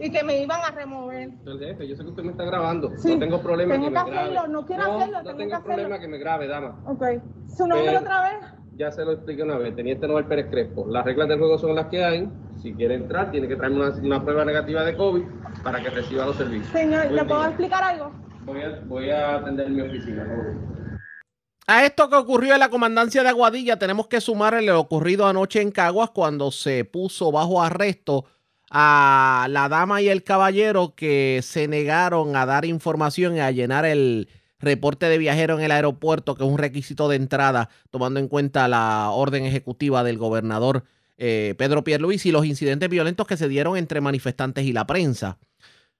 [SPEAKER 11] y que me iban a remover.
[SPEAKER 12] El jefe, yo sé que usted me está grabando. no tengo problema
[SPEAKER 11] tengo
[SPEAKER 12] que, me
[SPEAKER 11] hacerlo,
[SPEAKER 12] grabe.
[SPEAKER 11] No quiero
[SPEAKER 12] no,
[SPEAKER 11] hacerlo,
[SPEAKER 12] no
[SPEAKER 11] tengo, que hacerlo.
[SPEAKER 12] problema que me grabe, dama.
[SPEAKER 11] Ok. ¿Su nombre
[SPEAKER 12] Eh,
[SPEAKER 11] otra vez?
[SPEAKER 12] Ya se lo expliqué una vez. Teniente Noel Pérez Crespo. Las reglas del juego son las que hay. Si quiere entrar, tiene que traerme una, una prueba negativa de COVID para que reciba los servicios.
[SPEAKER 11] Señor, ¿le puedo explicar algo?
[SPEAKER 12] Voy a, voy a atender mi oficina. ¿no?
[SPEAKER 2] A esto que ocurrió en la comandancia de Aguadilla, tenemos que sumarle lo ocurrido anoche en Caguas cuando se puso bajo arresto a la dama y el caballero que se negaron a dar información y a llenar el reporte de viajero en el aeropuerto, que es un requisito de entrada, tomando en cuenta la orden ejecutiva del gobernador eh, Pedro Pierluisi y los incidentes violentos que se dieron entre manifestantes y la prensa.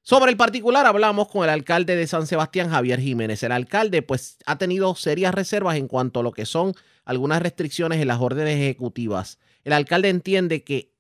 [SPEAKER 2] Sobre el particular hablamos con el alcalde de San Sebastián, Javier Jiménez. El alcalde pues ha tenido serias reservas en cuanto a lo que son algunas restricciones en las órdenes ejecutivas. El alcalde entiende que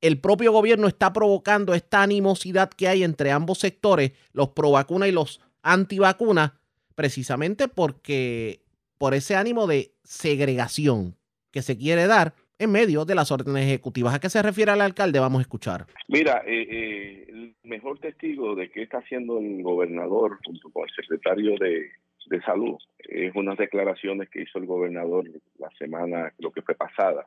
[SPEAKER 2] el propio gobierno está provocando esta animosidad que hay entre ambos sectores, los pro vacuna y los antivacuna, precisamente porque por ese ánimo de segregación que se quiere dar en medio de las órdenes ejecutivas. ¿A qué se refiere el alcalde? Vamos a escuchar.
[SPEAKER 13] Mira, eh, eh, el mejor testigo de qué está haciendo el gobernador junto con el secretario de, de Salud es unas declaraciones que hizo el gobernador la semana, creo que fue pasada,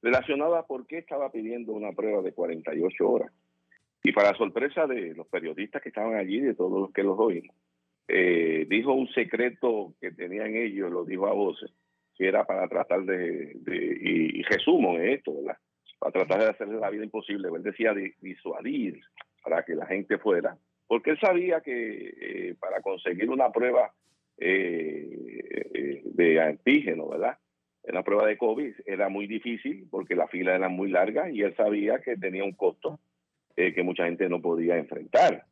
[SPEAKER 13] relacionada a por qué estaba pidiendo una prueba de 48 horas. Y para sorpresa de los periodistas que estaban allí, de todos los que los oímos, eh, dijo un secreto que tenían ellos, lo dijo a voces, que era para tratar de, de- y, y resumo en esto, ¿verdad? Para tratar de hacerle la vida imposible. Él decía di- disuadir para que la gente fuera, porque él sabía que eh, para conseguir una prueba eh, eh, de antígeno, ¿verdad? Una prueba de COVID era muy difícil porque la fila era muy larga y él sabía que tenía un costo eh, que mucha gente no podía enfrentar.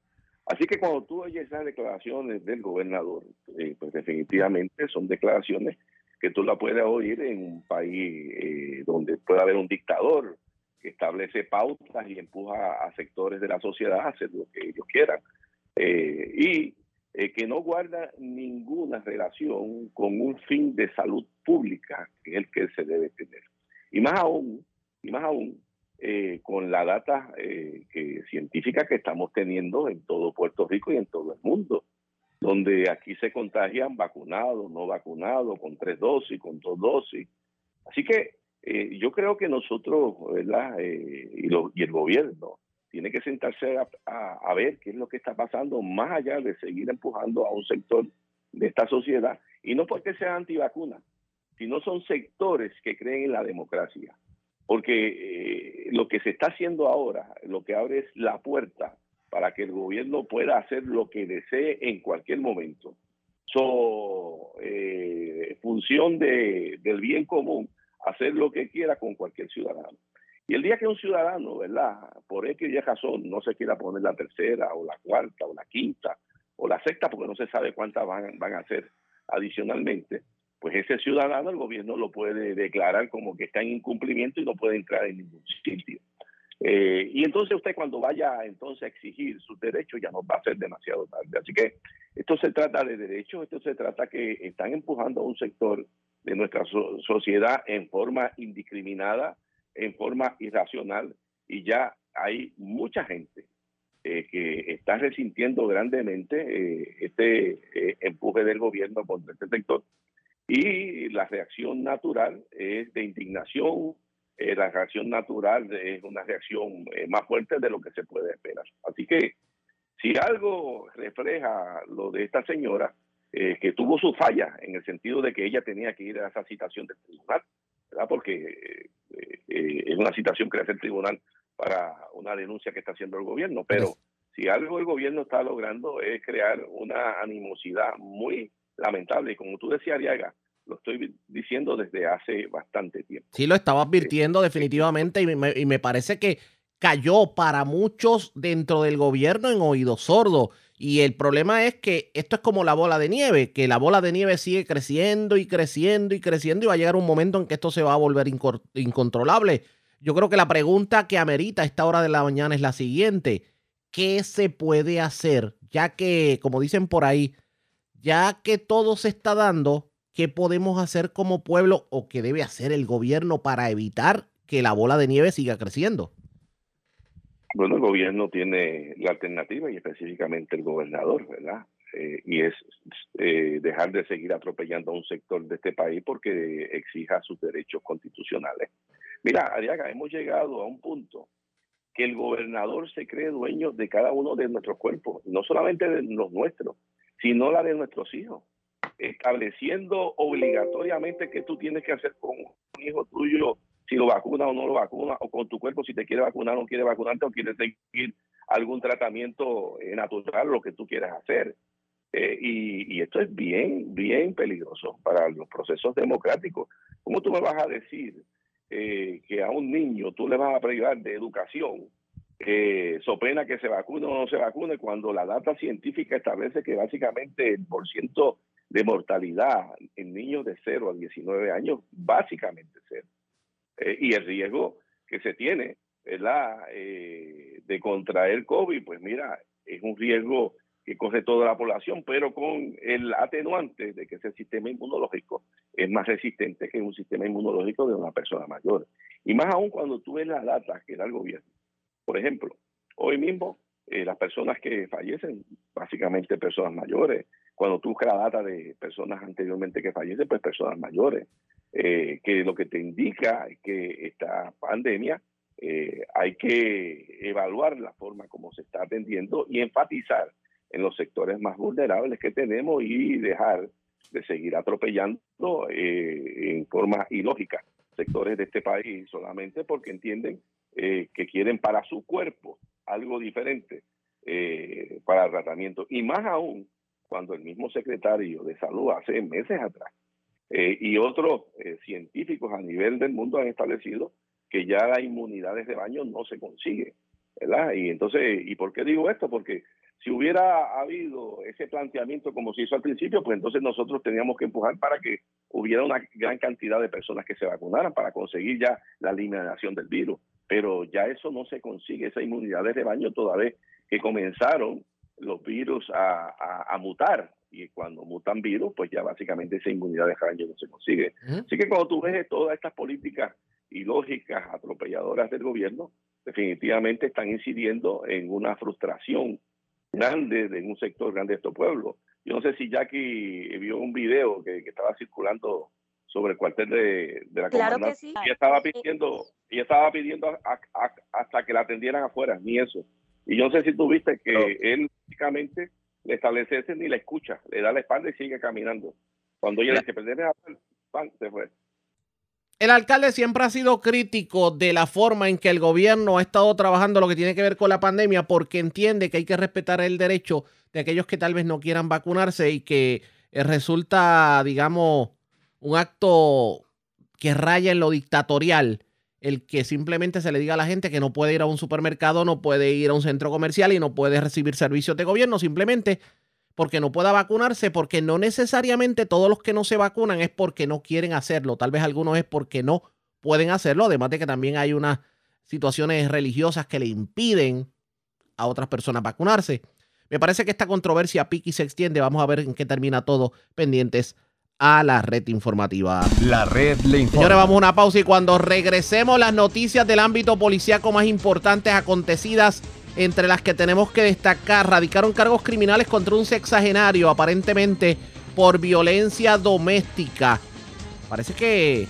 [SPEAKER 13] Así que cuando tú oyes esas declaraciones del gobernador, eh, pues definitivamente son declaraciones que tú la puedes oír en un país eh, donde puede haber un dictador que establece pautas y empuja a sectores de la sociedad a hacer lo que ellos quieran. Eh, y eh, que no guarda ninguna relación con un fin de salud pública, que es el que se debe tener. Y más aún, y más aún, eh, con la data eh, científica que estamos teniendo en todo Puerto Rico y en todo el mundo, donde aquí se contagian vacunados, no vacunados, con tres dosis, con dos dosis. Así que eh, yo creo que nosotros, ¿verdad? Eh, y, y el gobierno tiene que sentarse a ver qué es lo que está pasando, más allá de seguir empujando a un sector de esta sociedad, y no porque sea antivacuna, sino son sectores que creen en la democracia. Porque eh, lo que se está haciendo ahora, lo que abre es la puerta para que el gobierno pueda hacer lo que desee en cualquier momento. So, eh, función de, del bien común, hacer lo que quiera con cualquier ciudadano. Y el día que un ciudadano, ¿verdad? Por X y razón, no se quiera poner la tercera o la cuarta o la quinta o la sexta, porque no se sabe cuántas van, van a ser adicionalmente, pues ese ciudadano el gobierno lo puede declarar como que está en incumplimiento y no puede entrar en ningún sitio. Eh, y entonces usted cuando vaya entonces a exigir sus derechos ya no va a ser demasiado tarde. Así que esto se trata de derechos, esto se trata que están empujando a un sector de nuestra so- sociedad en forma indiscriminada, en forma irracional, y ya hay mucha gente eh, que está resintiendo grandemente eh, este eh, empuje del gobierno contra este sector y la reacción natural es de indignación, la reacción natural es una reacción más fuerte de lo que se puede esperar. Así que si algo refleja lo de esta señora, que tuvo su falla en el sentido de que ella tenía que ir a esa citación del tribunal, ¿verdad? porque es una citación que hace el tribunal para una denuncia que está haciendo el gobierno, pero si algo el gobierno está logrando es crear una animosidad muy lamentable y como tú decías, Ariaga, lo estoy diciendo desde hace bastante tiempo.
[SPEAKER 2] Sí, lo estaba advirtiendo definitivamente y me, y me parece que cayó para muchos dentro del gobierno en oído sordo. Y el problema es que esto es como la bola de nieve, que la bola de nieve sigue creciendo y creciendo y creciendo y va a llegar un momento en que esto se va a volver incontrolable. Yo creo que la pregunta que amerita a esta hora de la mañana es la siguiente. ¿Qué se puede hacer? Ya que, como dicen por ahí, ya que todo se está dando, ¿qué podemos hacer como pueblo o qué debe hacer el gobierno para evitar que la bola de nieve siga creciendo?
[SPEAKER 13] Bueno, el gobierno tiene la alternativa y específicamente el gobernador, ¿verdad? Eh, y es eh, dejar de seguir atropellando a un sector de este país porque exija sus derechos constitucionales. Mira, Ariaga, hemos llegado a un punto que el gobernador se cree dueño de cada uno de nuestros cuerpos, no solamente de los nuestros, sino la de nuestros hijos, estableciendo obligatoriamente qué tú tienes que hacer con un hijo tuyo, si lo vacuna o no lo vacuna, o con tu cuerpo, si te quiere vacunar o no quiere vacunarte, o quiere seguir algún tratamiento eh, natural, lo que tú quieras hacer. Eh, y, y, esto es bien, bien peligroso para los procesos democráticos. ¿Cómo tú me vas a decir eh, que a un niño tú le vas a privar de educación, eh, so pena que se vacune o no se vacune, cuando la data científica establece que básicamente el porciento de mortalidad en niños de 0 a 19 años, básicamente cero. Eh, y el riesgo que se tiene, ¿verdad? Eh, de contraer COVID, pues mira, es un riesgo que corre toda la población, pero con el atenuante de que ese sistema inmunológico es más resistente que un sistema inmunológico de una persona mayor. Y más aún cuando tú ves las datas que da el gobierno. Por ejemplo, hoy mismo eh, las personas que fallecen, básicamente personas mayores, cuando tú buscas la data de personas anteriormente que fallecen, pues personas mayores, eh, que lo que te indica es que esta pandemia eh, hay que evaluar la forma como se está atendiendo y enfatizar en los sectores más vulnerables que tenemos y dejar de seguir atropellando eh, en forma ilógica sectores de este país solamente porque entienden eh, que quieren para su cuerpo algo diferente para el tratamiento. Y más aún cuando el mismo secretario de salud hace meses atrás y otros científicos a nivel del mundo han establecido que ya la inmunidad de rebaño no se consigue. ¿verdad? Y entonces, ¿y por qué digo esto? Porque si hubiera habido ese planteamiento como se hizo al principio, pues entonces nosotros teníamos que empujar para que hubiera una gran cantidad de personas que se vacunaran para conseguir ya la eliminación del virus. Pero ya eso no se consigue, esa inmunidad de rebaño toda vez que comenzaron los virus a, mutar. Y cuando mutan virus, pues ya básicamente esa inmunidad de rebaño no se consigue. Así que cuando tú ves todas estas políticas ilógicas, atropelladoras del gobierno, definitivamente están incidiendo en una frustración grande de un sector grande de estos pueblos. Yo no sé si Jackie vio un video que, estaba circulando sobre el cuartel de, la
[SPEAKER 14] claro que sí.
[SPEAKER 13] Y estaba pidiendo, y estaba pidiendo hasta que la atendieran afuera, ni eso. Y yo no sé si tú viste que él básicamente le establece ese ni le escucha, le da la espalda y sigue caminando. Cuando ella le dice, perder pan, se fue.
[SPEAKER 2] El alcalde siempre ha sido crítico de la forma en que el gobierno ha estado trabajando lo que tiene que ver con la pandemia porque entiende que hay que respetar el derecho de aquellos que tal vez no quieran vacunarse y que eh, resulta, digamos, un acto que raya en lo dictatorial el que simplemente se le diga a la gente que no puede ir a un supermercado, no puede ir a un centro comercial y no puede recibir servicios de gobierno, simplemente porque no pueda vacunarse, porque no necesariamente todos los que no se vacunan es porque no quieren hacerlo, tal vez algunos es porque no pueden hacerlo, además de que también hay unas situaciones religiosas que le impiden a otras personas vacunarse. Me parece que esta controversia pique y se extiende, vamos a ver en qué termina todo, pendientes a la red informativa.
[SPEAKER 1] La red le informa.
[SPEAKER 2] Señores, vamos a una pausa y cuando regresemos las noticias del ámbito policíaco más importantes acontecidas entre las que tenemos que destacar, radicaron cargos criminales contra un sexagenario, aparentemente por violencia doméstica. Parece que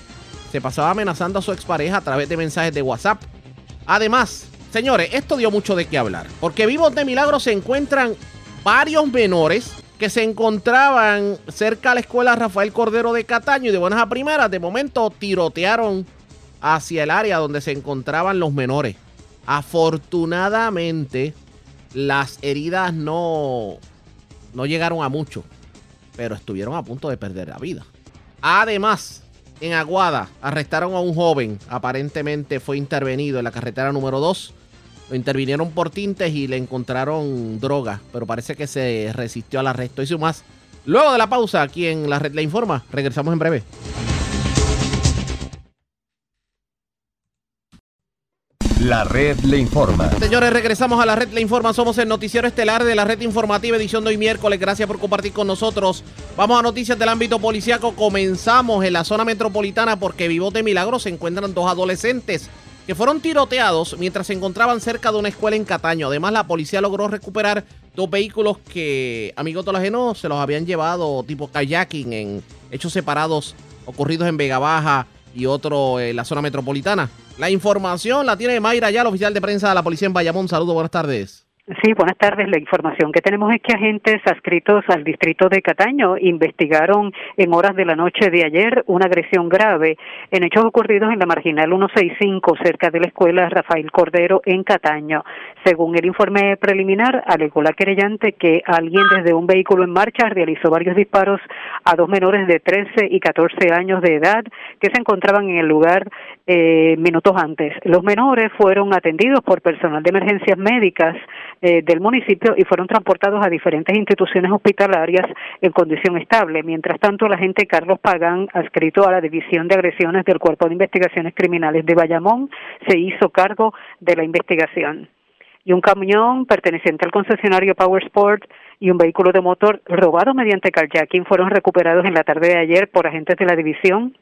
[SPEAKER 2] se pasaba amenazando a su expareja a través de mensajes de WhatsApp. Además, señores, esto dio mucho de qué hablar, porque vivos de milagro se encuentran varios menores que se encontraban cerca a la escuela Rafael Cordero de Cataño y de buenas a primeras, de momento tirotearon hacia el área donde se encontraban los menores. Afortunadamente, las heridas no, no llegaron a mucho, pero estuvieron a punto de perder la vida. Además, en Aguada arrestaron a un joven, aparentemente fue intervenido en la carretera número 2. Lo intervinieron por tintes y le encontraron droga, pero parece que se resistió al arresto. Y más. Luego de la pausa, aquí en la red le informa. Regresamos en breve.
[SPEAKER 1] La red le informa.
[SPEAKER 2] Señores, regresamos a la red le informa. Somos el noticiero estelar de la red informativa edición de hoy miércoles. Gracias por compartir con nosotros. Vamos a noticias del ámbito policiaco. Comenzamos en la zona metropolitana porque vivos de milagro se encuentran dos adolescentes que fueron tiroteados mientras se encontraban cerca de una escuela en Cataño. Además, la policía logró recuperar dos vehículos que, amigos tolajenos, se los habían llevado tipo kayaking en hechos separados ocurridos en Vega Baja y otro en la zona metropolitana. La información la tiene Mayra ya, oficial de prensa de la policía en Bayamón. Saludos, buenas tardes.
[SPEAKER 14] Sí, buenas tardes. La información que tenemos es que agentes adscritos al distrito de Cataño investigaron en horas de la noche de ayer una agresión grave en hechos ocurridos en la marginal 165 cerca de la escuela Rafael Cordero en Cataño. Según el informe preliminar, alegó la querellante que alguien desde un vehículo en marcha realizó varios disparos a dos menores de 13 y 14 años de edad que se encontraban en el lugar eh, minutos antes. Los menores fueron atendidos por personal de emergencias médicas eh, del municipio y fueron transportados a diferentes instituciones hospitalarias en condición estable. Mientras tanto, el agente Carlos Pagán, adscrito a la División de Agresiones del Cuerpo de Investigaciones Criminales de Bayamón, se hizo cargo de la investigación. Y un camión perteneciente al concesionario Power Sport y un vehículo de motor robado mediante carjacking fueron recuperados en la tarde de ayer por agentes de la división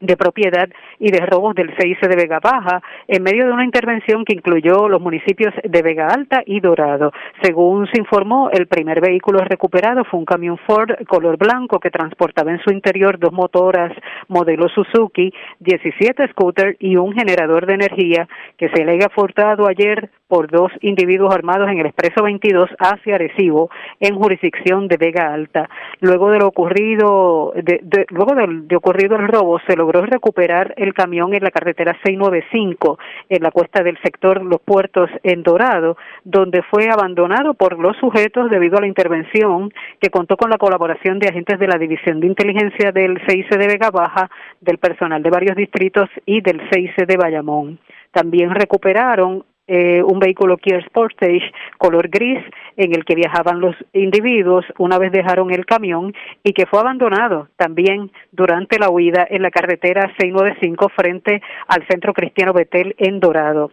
[SPEAKER 14] de propiedad y de robos del CIC de Vega Baja en medio de una intervención que incluyó los municipios de Vega Alta y Dorado. Según se informó, el primer vehículo recuperado fue un camión Ford color blanco que transportaba en su interior dos motoras modelo Suzuki, 17 scooters y un generador de energía que se le ha furtado ayer por dos individuos armados en el expreso 22 hacia Arecibo en jurisdicción de Vega Alta. Luego de lo ocurrido, de, luego de, ocurrido el robo, se logró recuperar el camión en la carretera 695 en la cuesta del sector Los Puertos en Dorado, donde fue abandonado por los sujetos debido a la intervención que contó con la colaboración de agentes de la División de Inteligencia del CIC de Vega Baja, del personal de varios distritos y del CIC de Bayamón. También recuperaron eh, un vehículo Kia Sportage color gris en el que viajaban los individuos. Una vez dejaron el camión y que fue abandonado también durante la huida en la carretera 695 frente al Centro Cristiano Betel en Dorado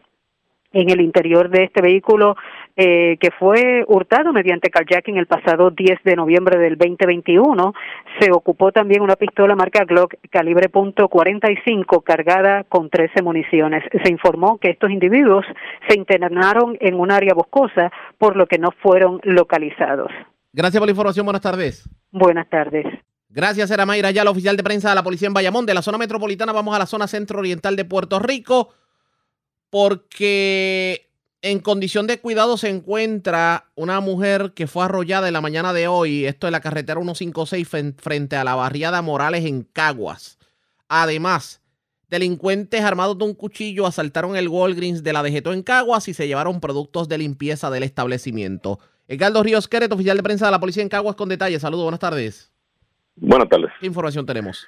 [SPEAKER 14] en el interior de este vehículo eh, que fue hurtado mediante carjacking el pasado 10 de noviembre del 2021. Se ocupó también una pistola marca Glock calibre .45 cargada con 13 municiones. Se informó que estos individuos se internaron en un área boscosa, por lo que no fueron localizados.
[SPEAKER 2] Gracias por la información. Buenas tardes.
[SPEAKER 14] Buenas tardes.
[SPEAKER 2] Gracias, era Mayra la oficial de prensa de la policía en Bayamón. De la zona metropolitana vamos a la zona centro-oriental de Puerto Rico porque en condición de cuidado se encuentra una mujer que fue arrollada en la mañana de hoy, esto es la carretera 156 frente a la barriada Morales en Caguas. Además, delincuentes armados de un cuchillo asaltaron el Walgreens de la Dejetó en Caguas y se llevaron productos de limpieza del establecimiento. Edgardo Ríos Queret, oficial de prensa de la policía en Caguas, con detalles. Saludos, buenas tardes.
[SPEAKER 15] Buenas tardes.
[SPEAKER 2] ¿Qué información tenemos?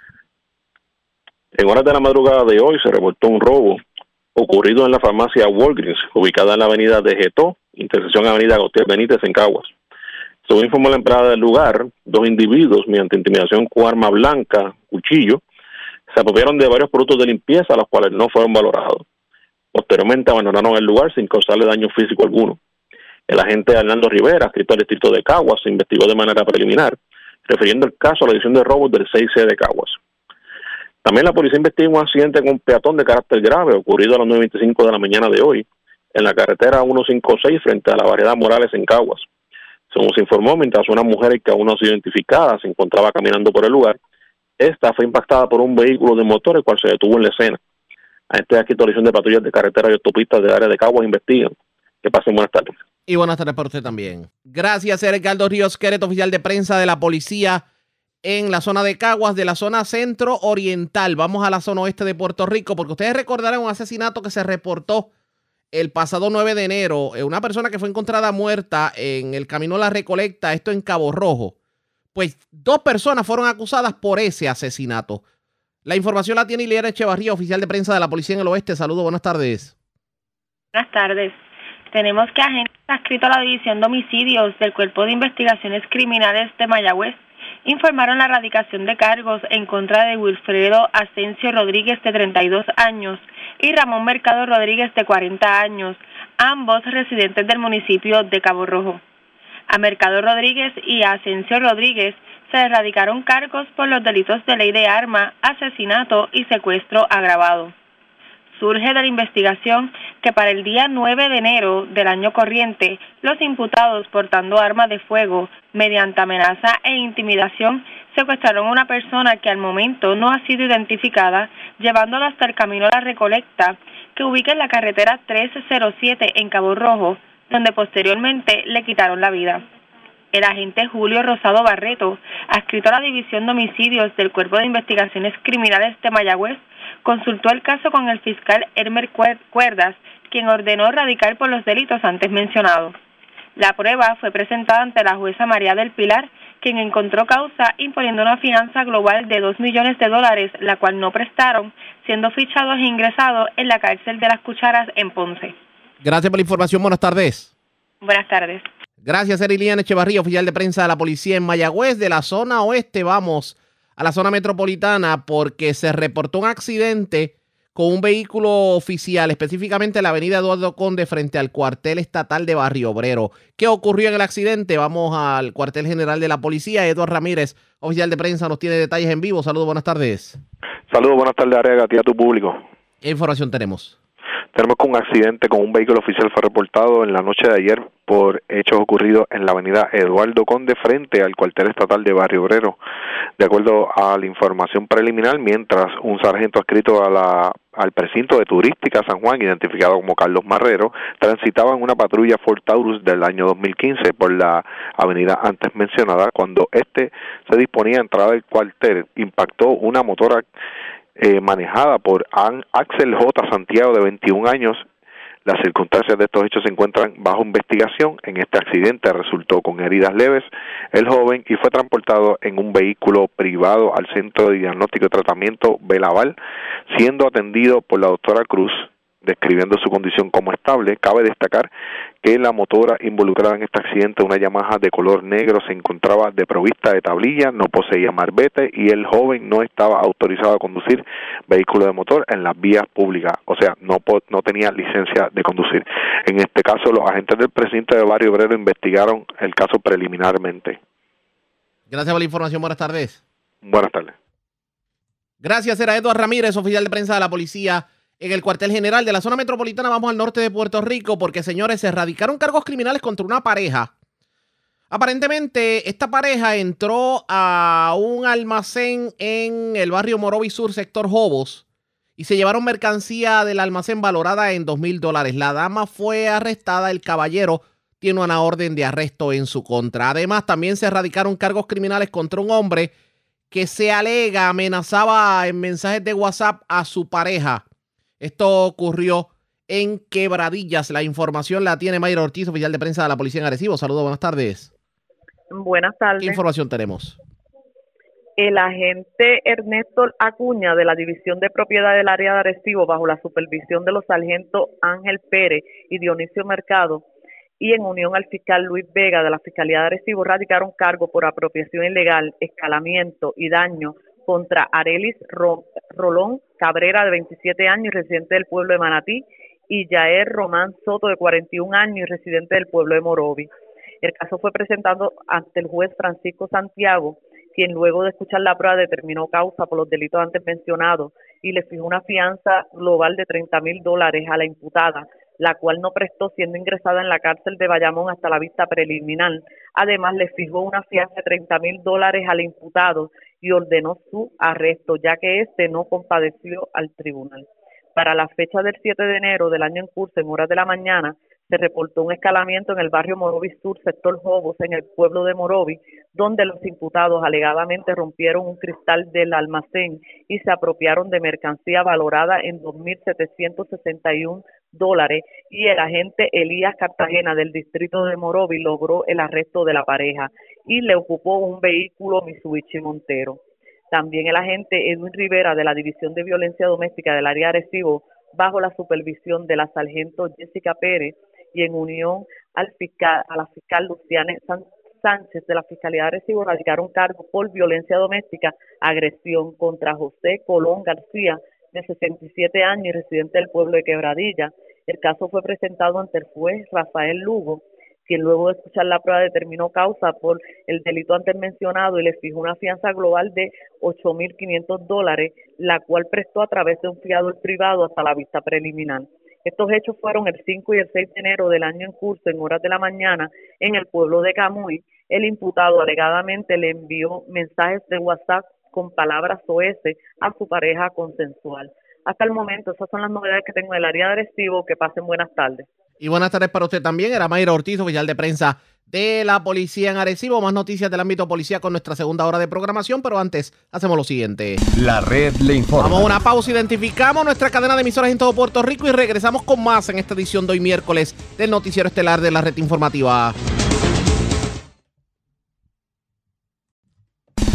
[SPEAKER 15] En horas de la madrugada de hoy se reportó un robo ocurrido en la farmacia Walgreens, ubicada en la avenida de Getó, intersección avenida Gautier Benítez en Caguas. Según informó la empleada del lugar, dos individuos, mediante intimidación con arma blanca, cuchillo, se apropiaron de varios productos de limpieza, los cuales no fueron valorados. Posteriormente abandonaron el lugar sin causarle daño físico alguno. El agente Hernando Rivera, escrito al distrito de Caguas, se investigó de manera preliminar, refiriendo el caso a la edición de robos del 6C de Caguas. También la policía investiga un accidente con un peatón de carácter grave ocurrido a las 9.25 de la mañana de hoy en la carretera 156 frente a la variedad Morales en Caguas. Según se informó, mientras una mujer que aún no ha sido identificada se encontraba caminando por el lugar, esta fue impactada por un vehículo de motor, el cual se detuvo en la escena. A esta actualización de patrullas de carretera y autopistas del área de Caguas investigan. Que pasen buenas tardes.
[SPEAKER 2] Y buenas tardes para usted también. Gracias, Ricardo Ríos Queret, oficial de prensa de la policía en la zona de Caguas, de la zona centro oriental. Vamos a la zona oeste de Puerto Rico, porque ustedes recordarán un asesinato que se reportó el pasado 9 de enero. Eh, una persona que fue encontrada muerta en el camino a la Recolecta, esto en Cabo Rojo. Pues dos personas fueron acusadas por ese asesinato. La información la tiene Ileana Echevarría, oficial de prensa de la Policía en el Oeste. Saludos, buenas tardes.
[SPEAKER 16] Buenas tardes. Tenemos que agentes adscritos a la División de Homicidios del Cuerpo de Investigaciones Criminales de Mayagüez informaron la erradicación de cargos en contra de Wilfredo Asensio Rodríguez, de 32 años, y Ramón Mercado Rodríguez, de 40 años, ambos residentes del municipio de Cabo Rojo. A Mercado Rodríguez y a Asensio Rodríguez se erradicaron cargos por los delitos de ley de arma, asesinato y secuestro agravado surge de la investigación que para el día 9 de enero del año corriente, los imputados portando armas de fuego mediante amenaza e intimidación secuestraron a una persona que al momento no ha sido identificada, llevándola hasta el camino a la Recolecta, que ubica en la carretera 1307 en Cabo Rojo, donde posteriormente le quitaron la vida. El agente Julio Rosado Barreto, adscrito a la División de Homicidios del Cuerpo de Investigaciones Criminales de Mayagüez, consultó el caso con el fiscal Hermer Cuerdas, quien ordenó radicar por los delitos antes mencionados. La prueba fue presentada ante la jueza María del Pilar, quien encontró causa imponiendo una fianza global de 2 millones de dólares, la cual no prestaron, siendo fichados e ingresados en la cárcel de las Cucharas en Ponce.
[SPEAKER 2] Gracias por la información. Buenas tardes.
[SPEAKER 16] Buenas tardes.
[SPEAKER 2] Gracias, Erilian Echevarría, oficial de prensa de la policía en Mayagüez, de la zona oeste. Vamos a la zona metropolitana porque se reportó un accidente con un vehículo oficial, específicamente en la avenida Eduardo Conde frente al cuartel estatal de Barrio Obrero. ¿Qué ocurrió en el accidente? Vamos al cuartel general de la policía. Eduardo Ramírez, oficial de prensa, nos tiene detalles en vivo. Saludos, buenas tardes.
[SPEAKER 15] Saludos, buenas tardes, Arega, a ti a tu público.
[SPEAKER 2] ¿Qué información tenemos?
[SPEAKER 15] Tenemos que un accidente con un vehículo oficial fue reportado en la noche de ayer por hechos ocurridos en la avenida Eduardo Conde frente al cuartel estatal de Barrio Obrero. De acuerdo a la información preliminar, mientras un sargento adscrito a la, al precinto de turística San Juan, identificado como Carlos Marrero, transitaba en una patrulla Ford Taurus del año 2015 por la avenida antes mencionada, cuando este se disponía a entrar al cuartel, impactó una motora eh, manejada por Axel J. Santiago, de 21 años. Las circunstancias de estos hechos se encuentran bajo investigación. En este accidente resultó con heridas leves el joven y fue transportado en un vehículo privado al Centro de Diagnóstico y Tratamiento Belaval, siendo atendido por la doctora Cruz, describiendo su condición como estable. Cabe destacar que la motora involucrada en este accidente, una Yamaha de color negro, se encontraba de provista de tablilla, no poseía marbete y el joven no estaba autorizado a conducir vehículo de motor en las vías públicas, o sea, no, no tenía licencia de conducir. En este caso, los agentes del presidente de Barrio Obrero investigaron el caso preliminarmente.
[SPEAKER 2] Gracias por la información, buenas tardes.
[SPEAKER 15] Buenas tardes.
[SPEAKER 2] Gracias, era Eduardo Ramírez, oficial de prensa de la policía en el cuartel general de la zona metropolitana. Vamos al norte de Puerto Rico porque, señores, se erradicaron cargos criminales contra una pareja. Aparentemente, esta pareja entró a un almacén en el barrio Morovi Sur, sector Jobos, y se llevaron mercancía del almacén valorada en dos mil dólares. La dama fue arrestada, el caballero tiene una orden de arresto en su contra. Además, también se erradicaron cargos criminales contra un hombre que se alega amenazaba en mensajes de WhatsApp a su pareja. Esto ocurrió en Quebradillas. La información la tiene Mayra Ortiz, oficial de prensa de la Policía en Arecibo. Saludos, buenas tardes.
[SPEAKER 17] Buenas tardes.
[SPEAKER 2] ¿Qué información tenemos?
[SPEAKER 17] El agente Ernesto Acuña de la División de Propiedad del Área de Arecibo, bajo la supervisión de los sargentos Ángel Pérez y Dionisio Mercado, y en unión al fiscal Luis Vega de la Fiscalía de Arecibo, radicaron cargo por apropiación ilegal, escalamiento y daño contra Arelis Rolón Cabrera, de 27 años, residente del pueblo de Manatí, y Yaer Román Soto, de 41 años, y residente del pueblo de Morovi. El caso fue presentado ante el juez Francisco Santiago, quien luego de escuchar la prueba determinó causa por los delitos antes mencionados y le fijó una fianza global de 30 mil dólares a la imputada, la cual no prestó siendo ingresada en la cárcel de Bayamón hasta la vista preliminar. Además, le fijó una fianza de 30 mil dólares al imputado y ordenó su arresto, ya que éste no compadeció al tribunal. Para la fecha del 7 de enero del año en curso, en horas de la mañana, se reportó un escalamiento en el barrio Morovis Sur, sector Jobos, en el pueblo de Morovis, donde los imputados alegadamente rompieron un cristal del almacén y se apropiaron de mercancía valorada en 2.761 dólares y el agente Elías Cartagena del distrito de Morovis logró el arresto de la pareja y le ocupó un vehículo Mitsubishi Montero. También el agente Edwin Rivera de la División de Violencia Doméstica del área de Recibo, bajo la supervisión de la sargento Jessica Pérez, y en unión al fiscal, a la fiscal Luciana Sánchez de la Fiscalía de Recibo radicaron cargo por violencia doméstica, agresión contra José Colón García, de 67 años y residente del pueblo de Quebradilla. El caso fue presentado ante el juez Rafael Lugo, quien luego de escuchar la prueba determinó causa por el delito antes mencionado y le fijó una fianza global de 8.500 dólares, la cual prestó a través de un fiador privado hasta la vista preliminar. Estos hechos fueron el 5 y el 6 de enero del año en curso, en horas de la mañana, en el pueblo de Camuy. El imputado alegadamente le envió mensajes de WhatsApp con palabras oeste a su pareja consensual. Hasta el momento, esas son las novedades que tengo en el área de Recibo. Que pasen buenas tardes.
[SPEAKER 2] Y buenas tardes para usted también. Era Mayra Ortiz, oficial de prensa de la policía en Arecibo. Más noticias del ámbito policía con nuestra segunda hora de programación, pero antes hacemos lo siguiente.
[SPEAKER 1] La red le informa.
[SPEAKER 2] Vamos a una pausa, identificamos nuestra cadena de emisoras en todo Puerto Rico y regresamos con más en esta edición de hoy miércoles del noticiero estelar de la red informativa.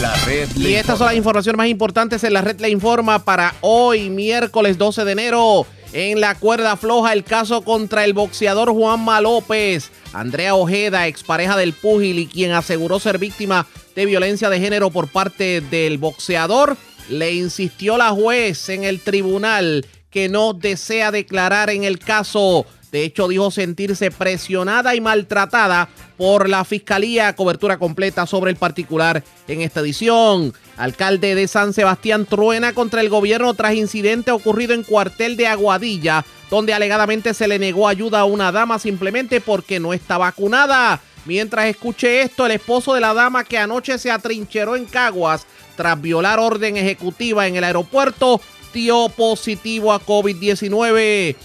[SPEAKER 1] La red le
[SPEAKER 2] Y estas son las informaciones más importantes en la red le informa para hoy, miércoles 12 de enero. En la cuerda floja el caso contra el boxeador Juanma López. Andrea Ojeda, expareja del púgil y quien aseguró ser víctima de violencia de género por parte del boxeador, le insistió la juez en el tribunal que no desea declarar en el caso. De hecho, dijo sentirse presionada y maltratada por la fiscalía. Cobertura completa sobre el particular en esta edición. Alcalde de San Sebastián truena contra el gobierno tras incidente ocurrido en cuartel de Aguadilla, donde alegadamente se le negó ayuda a una dama simplemente porque no está vacunada. Mientras escuché esto, el esposo de la dama que anoche se atrincheró en Caguas tras violar orden ejecutiva en el aeropuerto dio positivo a COVID-19.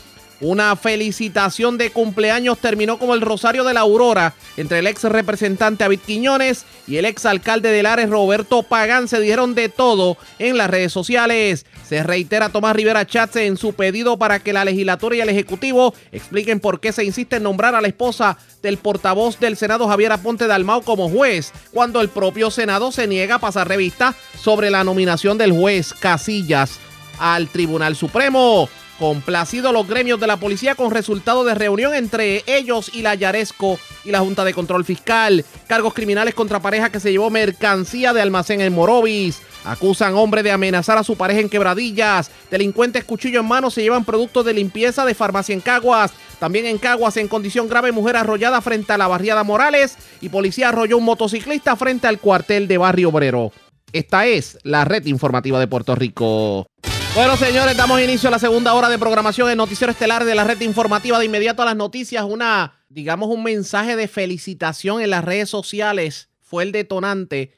[SPEAKER 2] Una felicitación de cumpleaños terminó como el Rosario de la Aurora entre el ex representante David Quiñones y el ex alcalde de Lares Roberto Pagán. Se dijeron de todo en las redes sociales. Se reitera Tomás Rivera Chatze en su pedido para que la legislatura y el ejecutivo expliquen por qué se insiste en nombrar a la esposa del portavoz del Senado Javier Aponte Dalmao como juez, cuando el propio Senado se niega a pasar revista sobre la nominación del juez Casillas al Tribunal Supremo. Complacido los gremios de la policía con resultado de reunión entre ellos y la Yaresco y la Junta de Control Fiscal. Cargos criminales contra pareja que se llevó mercancía de almacén en Morovis. Acusan hombre de amenazar a su pareja en quebradillas. Delincuentes cuchillo en mano se llevan productos de limpieza de farmacia en Caguas. También en Caguas, en condición grave, mujer arrollada frente a la barriada Morales. Y policía arrolló un motociclista frente al cuartel de Barrio Obrero. Esta es la red informativa de Puerto Rico. Bueno, señores, damos inicio a la segunda hora de programación del Noticiero Estelar de la red informativa. De inmediato a las noticias, una, digamos, un mensaje de felicitación en las redes sociales fue el detonante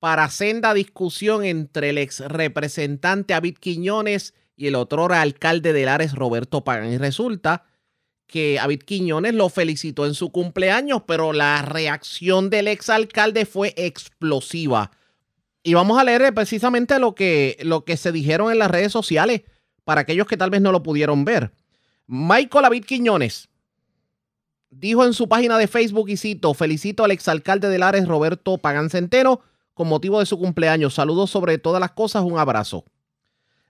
[SPEAKER 2] para senda discusión entre el ex representante Quiñones y el otro alcalde de Lares, Roberto Pagán. Y resulta que David Quiñones lo felicitó en su cumpleaños, pero la reacción del ex alcalde fue explosiva. Y vamos a leer precisamente lo que, lo que se dijeron en las redes sociales para aquellos que tal vez no lo pudieron ver. Michael David Quiñones dijo en su página de Facebook y cito, felicito al exalcalde de Lares Roberto Pagán Centeno con motivo de su cumpleaños. Saludos sobre todas las cosas, un abrazo.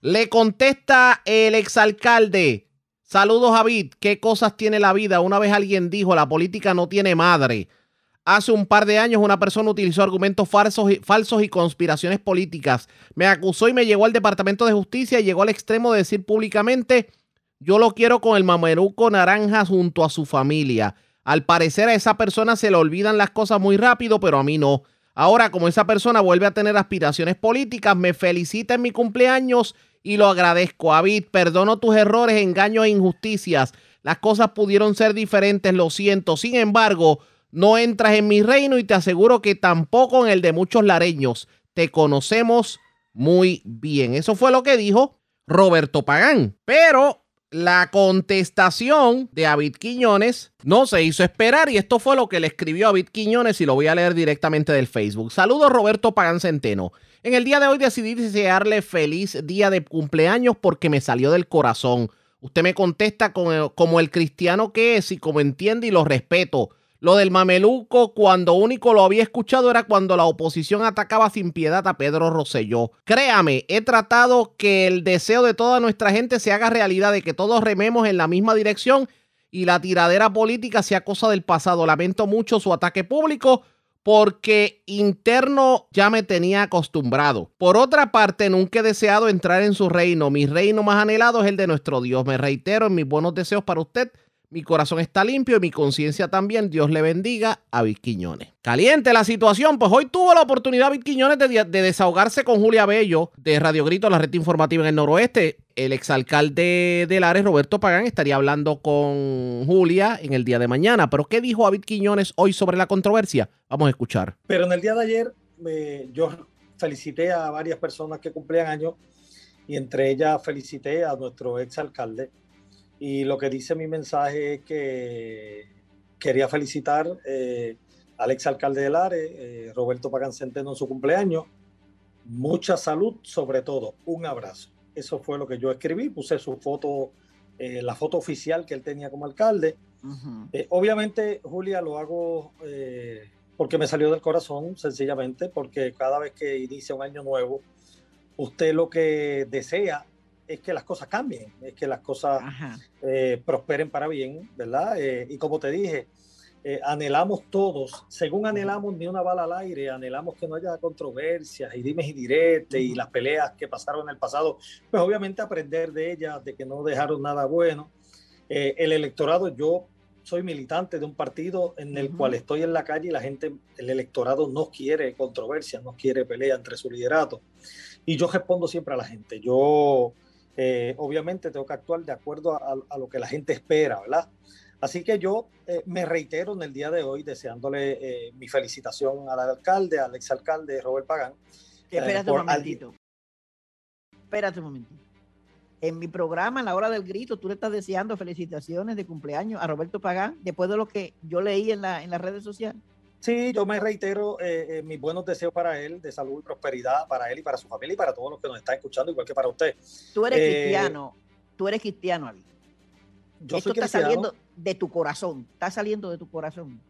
[SPEAKER 2] Le contesta el exalcalde, Saludos, Javid. ¿Qué cosas tiene la vida? Una vez alguien dijo, la política no tiene madre. Hace un par de años una persona utilizó argumentos falsos y, falsos y conspiraciones políticas. Me acusó y me llegó al Departamento de Justicia y llegó al extremo de decir públicamente, yo lo quiero con el mameruco naranja junto a su familia. Al parecer a esa persona se le olvidan las cosas muy rápido, pero a mí no. Ahora, como esa persona vuelve a tener aspiraciones políticas, me felicita en mi cumpleaños y lo agradezco. Avid, perdono tus errores, engaños e injusticias. Las cosas pudieron ser diferentes, lo siento. Sin embargo, no entras en mi reino y te aseguro que tampoco en el de muchos lareños. Te conocemos muy bien. Eso fue lo que dijo Roberto Pagán. Pero la contestación de David Quiñones no se hizo esperar y esto fue lo que le escribió David Quiñones y lo voy a leer directamente del Facebook. Saludos Roberto Pagán Centeno. En el día de hoy decidí desearle feliz día de cumpleaños porque me salió del corazón. Usted me contesta como el cristiano que es y como entiende y lo respeto. Lo del mameluco, cuando único lo había escuchado era cuando la oposición atacaba sin piedad a Pedro Rosselló. Créame, he tratado que el deseo de toda nuestra gente se haga realidad, de que todos rememos en la misma dirección y la tiradera política sea cosa del pasado. Lamento mucho su ataque público porque interno ya me tenía acostumbrado. Por otra parte, nunca he deseado entrar en su reino. Mi reino más anhelado es el de nuestro Dios. Me reitero en mis buenos deseos para usted mi corazón está limpio y mi conciencia también. Dios le bendiga a Quiñones. Caliente la situación, pues hoy tuvo la oportunidad Quiñones de, de, desahogarse con Julia Bello de Radio Grito, la red informativa en el noroeste. El exalcalde de Lares, Roberto Pagán, estaría hablando con Julia en el día de mañana. Pero ¿qué dijo David Quiñones hoy sobre la controversia? Vamos a escuchar.
[SPEAKER 18] Pero en el día de ayer yo felicité a varias personas que cumplían años y entre ellas felicité a nuestro exalcalde y lo que dice mi mensaje es que quería felicitar eh, al exalcalde de Lares, eh, Roberto Pagán Centeno, en su cumpleaños. Mucha salud, sobre todo, un abrazo. Eso fue lo que yo escribí, puse su foto, eh, la foto oficial que él tenía como alcalde. obviamente, Julia, lo hago porque me salió del corazón, sencillamente, porque cada vez que inicia un año nuevo, usted lo que desea es que las cosas cambien, es que las cosas eh, prosperen para bien, ¿verdad? Eh, y como te dije, eh, anhelamos todos, según anhelamos ni una bala al aire, anhelamos que no haya controversias y dimes y diretes y las peleas que pasaron en el pasado, pues obviamente aprender de ellas, de que no dejaron nada bueno. el electorado, yo soy militante de un partido en el cual estoy en la calle y la gente, el electorado no quiere controversia, no quiere pelea entre su liderato. Y yo respondo siempre a la gente. Yo eh, obviamente tengo que actuar de acuerdo a, lo que la gente espera, ¿verdad? Así que yo eh, me reitero en el día de hoy deseándole eh, mi felicitación al alcalde, al exalcalde Robert Pagán.
[SPEAKER 19] Espérate un momentito. Espérate un momentito. En mi programa, en la hora del grito, tú le estás deseando felicitaciones de cumpleaños a Roberto Pagán, después de lo que yo leí en, la, en las redes sociales.
[SPEAKER 18] Sí, yo me reitero eh, eh, mis buenos deseos para él, de salud y prosperidad para él y para su familia y para todos los que nos están escuchando, igual que para usted.
[SPEAKER 19] Tú eres eh, cristiano, tú eres cristiano, Avi. Yo Esto está saliendo de tu corazón, está saliendo de tu corazón.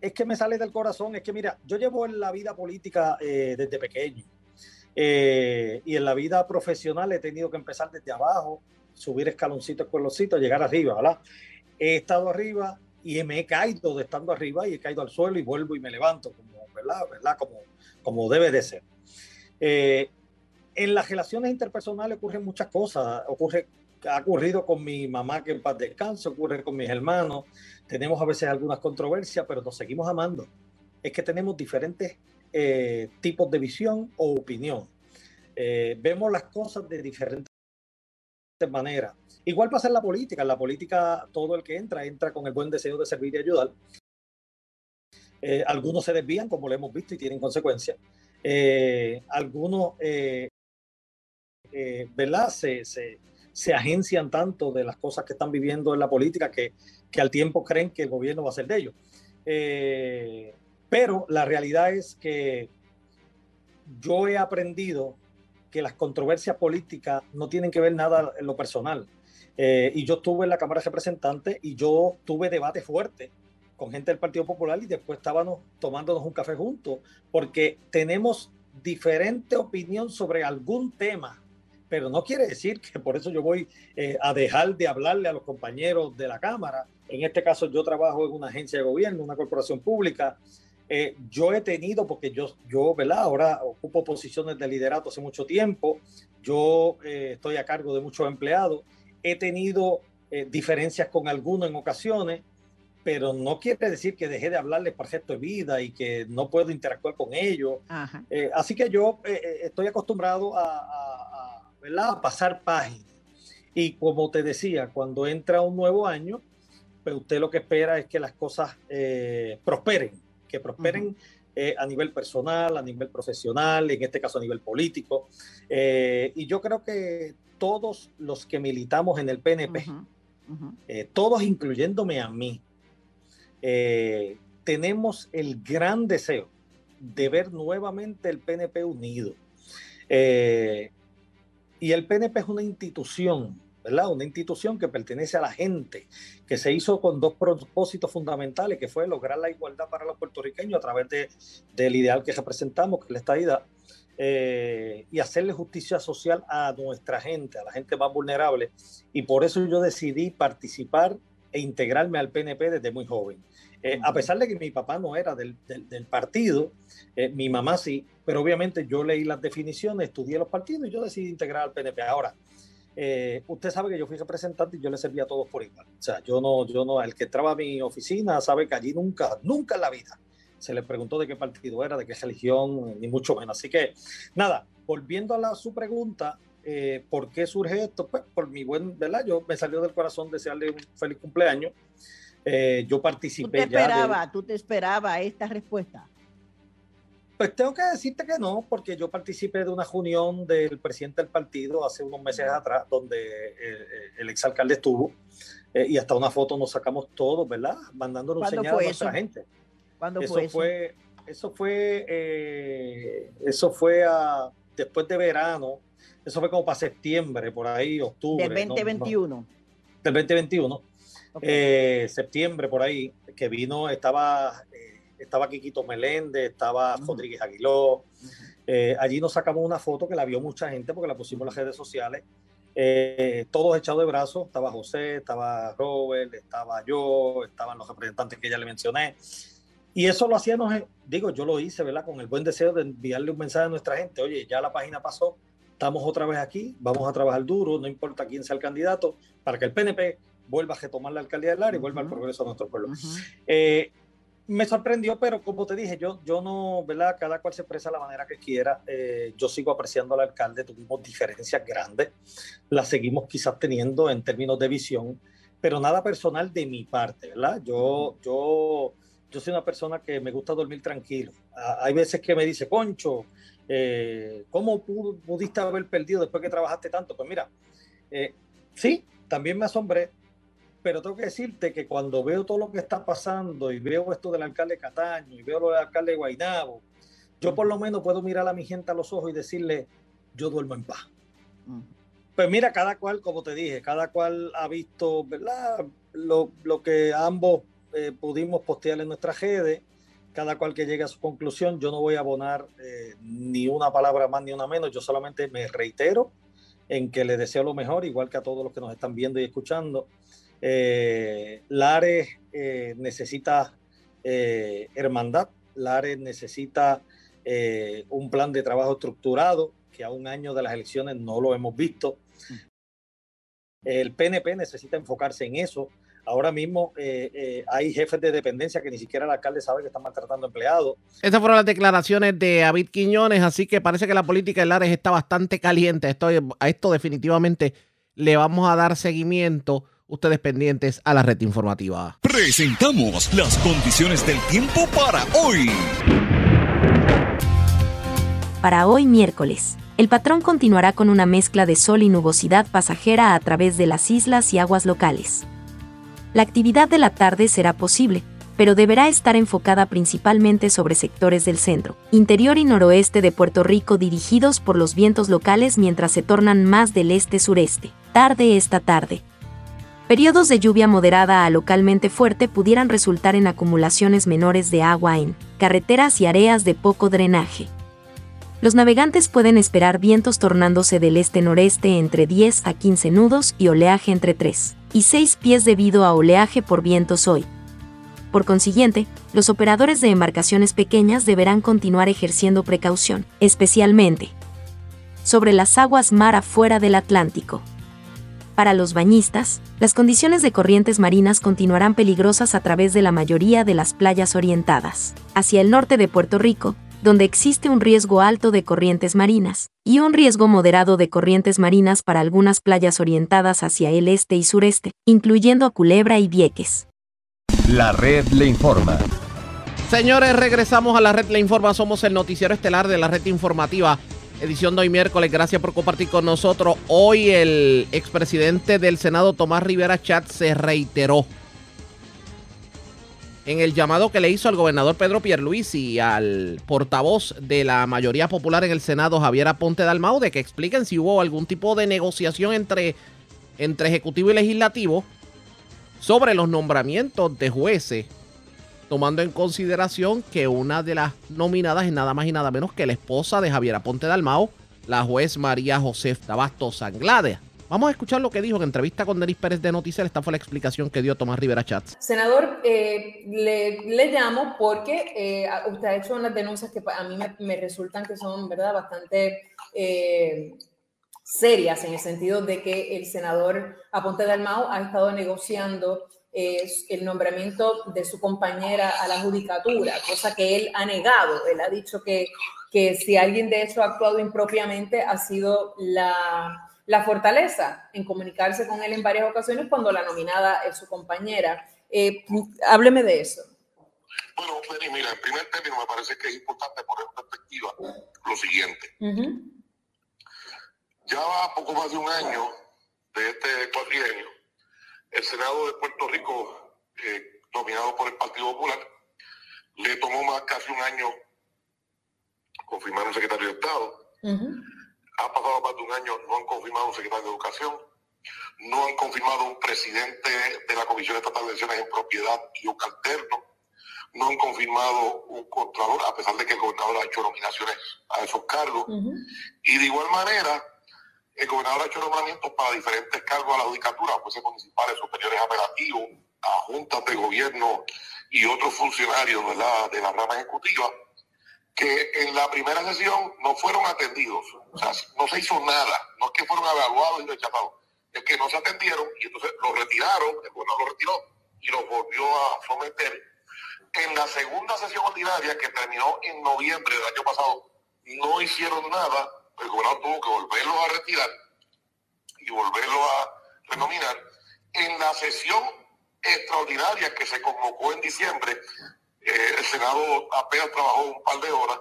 [SPEAKER 18] Es que me sale del corazón, es que mira, yo llevo en la vida política desde pequeño y en la vida profesional he tenido que empezar desde abajo, subir escaloncitos, escaloncitos, llegar arriba, ¿verdad? He estado arriba y me he caído de estando arriba y he caído al suelo y vuelvo y me levanto, como, ¿verdad? ¿verdad? Como, como debe de ser. Eh, en las relaciones interpersonales ocurren muchas cosas. Ocurre, ha ocurrido con mi mamá que en paz descanse, ocurre con mis hermanos. Tenemos a veces algunas controversias, pero nos seguimos amando. Es que tenemos diferentes eh, tipos de visión o opinión. Eh, vemos las cosas de diferentes maneras. Igual pasa en la política. En la política, todo el que entra, entra con el buen deseo de servir y ayudar. Eh, algunos se desvían, como lo hemos visto, y tienen consecuencias. Eh, algunos, eh, ¿verdad? Se, se, se, agencian tanto de las cosas que están viviendo en la política que, que al tiempo creen que el gobierno va a ser de ellos. pero la realidad es que yo he aprendido que las controversias políticas no tienen que ver nada en lo personal. Eh, y yo estuve en la Cámara de Representantes y yo tuve debate fuerte con gente del Partido Popular y después estábamos tomándonos un café juntos porque tenemos diferente opinión sobre algún tema pero no quiere decir que por eso yo voy eh, a dejar de hablarle a los compañeros de la Cámara. En este caso yo trabajo en una agencia de gobierno, una corporación pública. Eh, yo he tenido, porque yo, yo, ¿verdad? Ahora ocupo posiciones de liderato hace mucho tiempo, yo eh, estoy a cargo de muchos empleados, he tenido diferencias con algunos en ocasiones, pero no quiere decir que dejé de hablarles por gesto de vida y que no puedo interactuar con ellos. así que yo estoy acostumbrado a ¿verdad? pasar páginas. Y como te decía, cuando entra un nuevo año, pues usted lo que espera es que las cosas eh, prosperen, que prosperen eh, a nivel personal, a nivel profesional, en este caso a nivel político. Eh, y yo creo que todos los que militamos en el PNP, todos incluyéndome a mí, tenemos el gran deseo de ver nuevamente el PNP unido. Y el PNP es una institución, ¿verdad? Una institución que pertenece a la gente, que se hizo con dos propósitos fundamentales, que fue lograr la igualdad para los puertorriqueños a través de, del ideal que representamos, que es la estadidad, eh, y hacerle justicia social a nuestra gente, a la gente más vulnerable. Y por eso yo decidí participar e integrarme al PNP desde muy joven. Eh, a pesar de que mi papá no era del, del, partido, eh, mi mamá sí, pero obviamente yo leí las definiciones, estudié los partidos y yo decidí integrar al PNP. Ahora, eh, usted sabe que yo fui representante y yo le servía a todos por igual. O sea, yo no, yo no, el que entraba a mi oficina sabe que allí nunca, nunca en la vida se le preguntó de qué partido era, de qué religión, ni mucho menos. Así que, nada, volviendo a la, su pregunta, ¿por qué surge esto? Pues por mi buen, ¿verdad? Yo me salió del corazón desearle un feliz cumpleaños. Eh, yo participé
[SPEAKER 19] ¿Tú te esperaba, ¿Tú te esperabas esta respuesta?
[SPEAKER 18] Pues tengo que decirte que no, porque yo participé de una reunión del presidente del partido hace unos meses atrás, donde eh, eh, el exalcalde estuvo, y hasta una foto nos sacamos todos, ¿verdad? Mandándonos señal a nuestra gente.
[SPEAKER 19] ¿Cuándo
[SPEAKER 18] eso
[SPEAKER 19] fue eso?
[SPEAKER 18] Fue, eso fue, eso fue a, después de verano, eso fue como para septiembre, por ahí, octubre.
[SPEAKER 19] Del 2021.
[SPEAKER 18] del 2021. Eh, septiembre por ahí, que vino, estaba, eh, estaba Quiquito Meléndez, estaba Rodríguez Aguiló. Eh, allí nos sacamos una foto que la vio mucha gente porque la pusimos en las redes sociales. todos echados de brazos, estaba José, estaba Robert, estaba yo, estaban los representantes que ya le mencioné. Y eso lo hacíamos, digo, yo lo hice, ¿verdad? Con el buen deseo de enviarle un mensaje a nuestra gente, oye, ya la página pasó, estamos otra vez aquí, vamos a trabajar duro, no importa quién sea el candidato, para que el PNP vuelva a retomar la alcaldía del área y vuelva al progreso de nuestro pueblo. Eh, me sorprendió, pero como te dije, yo, yo no, ¿verdad? Cada cual se expresa de la manera que quiera. Eh, yo sigo apreciando al alcalde, tuvimos diferencias grandes, las seguimos quizás teniendo en términos de visión, pero nada personal de mi parte, ¿verdad? Yo, yo, yo soy una persona que me gusta dormir tranquilo. hay veces que me dice, Poncho, eh, ¿cómo pudiste haber perdido después que trabajaste tanto? Pues mira, sí, también me asombré, pero tengo que decirte que cuando veo todo lo que está pasando y veo esto del alcalde Cataño y veo lo del alcalde Guainabo, yo por lo menos puedo mirar a mi gente a los ojos y decirle, yo duermo en paz. Pues mira, cada cual, como te dije, cada cual ha visto, ¿verdad? Lo, que ambos eh, pudimos postear en nuestra redes, cada cual que llegue a su conclusión, yo no voy a abonar eh, ni una palabra más ni una menos, yo solamente me reitero en que le deseo lo mejor, igual que a todos los que nos están viendo y escuchando. Eh, Lares eh, necesita eh, hermandad, Lares necesita un plan de trabajo estructurado, que a un año de las elecciones no lo hemos visto. El PNP necesita enfocarse en eso. Ahora mismo hay jefes de dependencia que ni siquiera el alcalde sabe que están maltratando empleados.
[SPEAKER 2] Estas fueron las declaraciones de David Quiñones, así que parece que la política de Lares está bastante caliente. A esto definitivamente le vamos a dar seguimiento ustedes pendientes a la red informativa.
[SPEAKER 6] Presentamos las condiciones del tiempo para hoy.
[SPEAKER 7] Para hoy miércoles, el patrón continuará con una mezcla de sol y nubosidad pasajera a través de las islas y aguas locales. La actividad de la tarde será posible, pero deberá estar enfocada principalmente sobre sectores del centro, interior y noroeste de Puerto Rico dirigidos por los vientos locales mientras se tornan más del este-sureste. Tarde esta tarde, Periodos de lluvia moderada a localmente fuerte pudieran resultar en acumulaciones menores de agua en carreteras y áreas de poco drenaje. los navegantes pueden esperar vientos tornándose del este-noreste entre 10 a 15 nudos y oleaje entre 3 y 6 pies debido a oleaje por vientos hoy. Por consiguiente, los operadores de embarcaciones pequeñas deberán continuar ejerciendo precaución, especialmente sobre las aguas mar afuera del Atlántico. Para los bañistas, las condiciones de corrientes marinas continuarán peligrosas a través de la mayoría de las playas orientadas hacia el norte de Puerto Rico, donde existe un riesgo alto de corrientes marinas, y un riesgo moderado de corrientes marinas para algunas playas orientadas hacia el este y sureste, incluyendo a Culebra y Vieques.
[SPEAKER 1] La red le informa.
[SPEAKER 2] Señores, regresamos a la red Le Informa. Somos el noticiero estelar de la red informativa. Edición de hoy miércoles. Gracias por compartir con nosotros. Hoy el expresidente del Senado, Tomás Rivera Chat, se reiteró en el llamado que le hizo al gobernador Pedro Pierluisi y al portavoz de la mayoría popular en el Senado, Javier Aponte Dalmau, de que expliquen si hubo algún tipo de negociación entre, entre Ejecutivo y Legislativo sobre los nombramientos de jueces, tomando en consideración que una de las nominadas es nada más y nada menos que la esposa de Javier Aponte Dalmau, la juez María José Tabastos Sanglade. Vamos a escuchar lo que dijo en entrevista con Denis Pérez de Noticias. Esta fue la explicación que dio Tomás Rivera Chats.
[SPEAKER 20] Senador, eh, le, le, llamo porque eh, usted ha hecho unas denuncias que a mí me, resultan que son, ¿verdad?, bastante eh, serias en el sentido de que el senador Aponte Dalmau ha estado negociando eh, el nombramiento de su compañera a la judicatura, cosa que él ha negado. Él ha dicho que, que si alguien de hecho ha actuado impropiamente ha sido la la fortaleza en comunicarse con él en varias ocasiones cuando la nominada es su compañera. Eh, hábleme de eso.
[SPEAKER 21] Bueno, Feli, mira, en primer término me parece que es importante poner en perspectiva lo siguiente. Ya va poco más de un año de este cuatrienio, el Senado de Puerto Rico, eh, dominado por el Partido Popular, le tomó más casi un año confirmar un secretario de Estado. Ha pasado más de un año, no han confirmado un secretario de Educación, no han confirmado un presidente de la Comisión Estatal de Elecciones en Propiedad y un alterno, no han confirmado un contralor, a pesar de que el gobernador ha hecho nominaciones a esos cargos. Y de igual manera, el gobernador ha hecho nombramientos para diferentes cargos a la judicatura, jueces municipales, superiores apelativos, a juntas de gobierno y otros funcionarios ¿verdad? de la rama ejecutiva que en la primera sesión no fueron atendidos, o sea, no se hizo nada, no es que fueron evaluados y rechazados, es que no se atendieron y entonces los retiraron, el gobernador lo retiró y los volvió a someter. En la segunda sesión ordinaria que terminó en noviembre del año pasado, no hicieron nada, el gobernador tuvo que volverlos a retirar y volverlos a renominar. En la sesión extraordinaria que se convocó en diciembre, eh, el Senado apenas trabajó un par de horas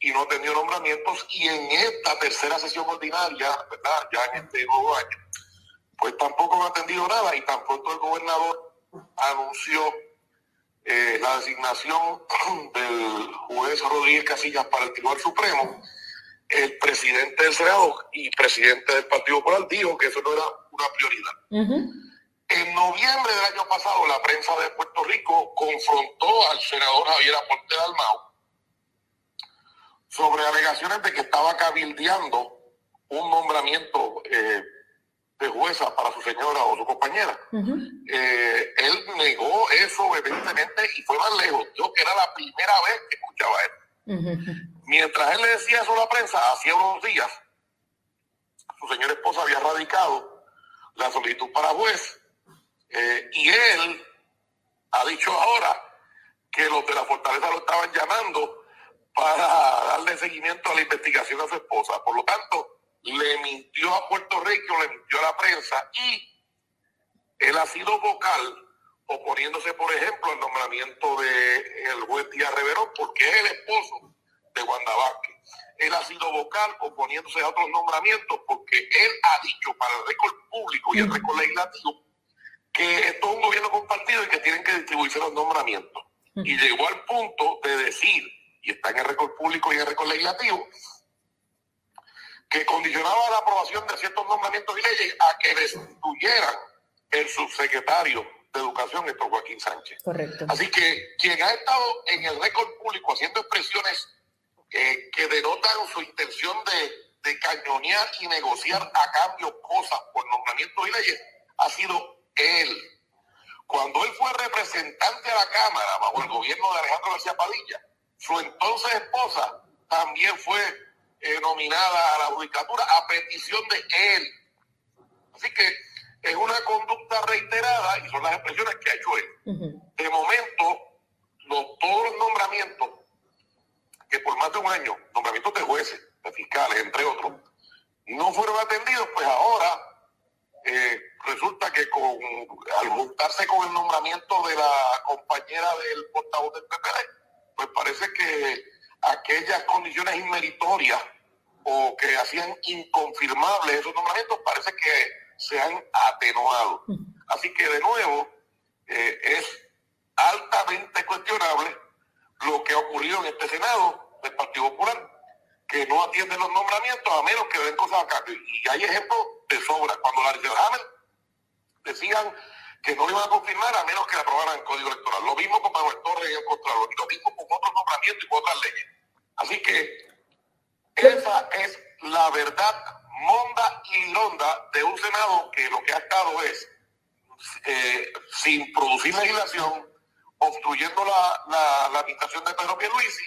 [SPEAKER 21] y no atendió nombramientos y en esta tercera sesión ordinaria, ¿verdad? Ya en este nuevo año, pues tampoco han atendido nada y tan pronto el gobernador anunció eh, la designación del juez Rodríguez Casillas para el Tribunal Supremo, el presidente del Senado y presidente del Partido Popular dijo que eso no era una prioridad. En noviembre del año pasado, la prensa de Puerto Rico confrontó al senador Javier Aponte Dalmau sobre alegaciones de que estaba cabildeando un nombramiento eh, de jueza para su señora o su compañera. eh, él negó eso evidentemente y fue más lejos. Yo que era la primera vez que escuchaba Mientras él le decía eso a la prensa, hacía unos días, su señora esposa había radicado la solicitud para juez eh, y él ha dicho ahora que los de la fortaleza lo estaban llamando para darle seguimiento a la investigación a su esposa. Por lo tanto, le mintió a Puerto Rico, le mintió a la prensa y él ha sido vocal oponiéndose, por ejemplo, al nombramiento de el juez Díaz Reverón, porque es el esposo de Wanda Vázquez. Él ha sido vocal oponiéndose a otros nombramientos porque él ha dicho para el récord público y el récord legislativo que esto es un gobierno compartido y que tienen que distribuirse los nombramientos. Y llegó al punto de decir, y está en el récord público y en el récord legislativo, que condicionaba la aprobación de ciertos nombramientos y leyes a que destituyeran el subsecretario de Educación, Héctor Joaquín Sánchez.
[SPEAKER 20] Correcto.
[SPEAKER 21] Así que quien ha estado en el récord público haciendo expresiones eh, que denotan su intención de, de cañonear y negociar a cambio cosas por nombramientos y leyes, ha sido él. Cuando él fue representante a la Cámara bajo el gobierno de Alejandro García Padilla, su entonces esposa también fue eh, nominada a la judicatura a petición de él. Así que es una conducta reiterada y son las expresiones que ha hecho él. De momento, los, todos los nombramientos, que por más de un año, nombramientos de jueces, de fiscales, entre otros, no fueron atendidos, pues ahora eh, resulta que con, al juntarse con el nombramiento de la compañera del portavoz del PPD, pues parece que aquellas condiciones inmeritorias o que hacían inconfirmables esos nombramientos parece que se han atenuado. Así que de nuevo eh, es altamente cuestionable lo que ha ocurrido en este Senado del Partido Popular, que no atiende los nombramientos a menos que den cosas a cambio. Y hay ejemplos de sobra. Cuando la Hamel decían que no iban a confirmar a menos que la aprobaran el Código Electoral. Lo mismo con Manuel Torres y el Contralor, y lo mismo con otros nombramientos y con otras leyes. Así que esa es la verdad monda y londa de un Senado que lo que ha estado es, eh, sin producir legislación, obstruyendo la, la, la administración de Pedro Pierluisi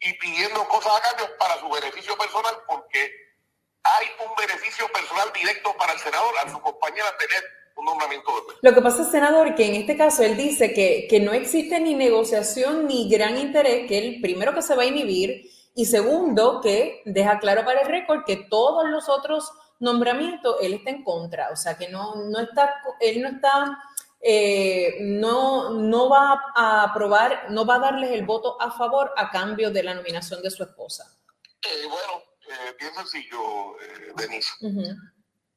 [SPEAKER 21] y pidiendo cosas a cambio para su beneficio personal, porque hay un beneficio personal directo para el senador a su compañera tener un nombramiento de
[SPEAKER 20] Lo que pasa, senador, que en este caso él dice que, que no existe ni negociación ni gran interés, que el primero que se va a inhibir y segundo, que deja claro para el récord que todos los otros nombramientos él está en contra, o sea que no, no está, él no está, eh, no, no va a aprobar, no va a darles el voto a favor a cambio de la nominación de su esposa.
[SPEAKER 21] Eh, bueno, eh, bien sencillo, eh, Denise.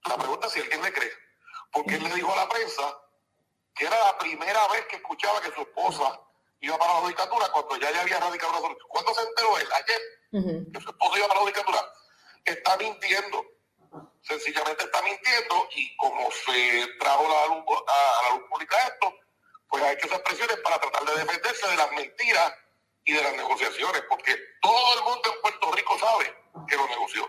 [SPEAKER 21] La pregunta es si alguien le cree, porque él le dijo a la prensa que era la primera vez que escuchaba que su esposa iba para la judicatura cuando ya, ya había radicado una solicitud. ¿Cuándo se enteró él? Ayer. Que su esposo iba para la judicatura. Está mintiendo. Sencillamente está mintiendo y como se trajo a la luz, a, la luz pública esto, pues ha hecho esas presiones para tratar de defenderse de las mentiras y de las negociaciones, porque todo el mundo en Puerto Rico sabe que lo negoció.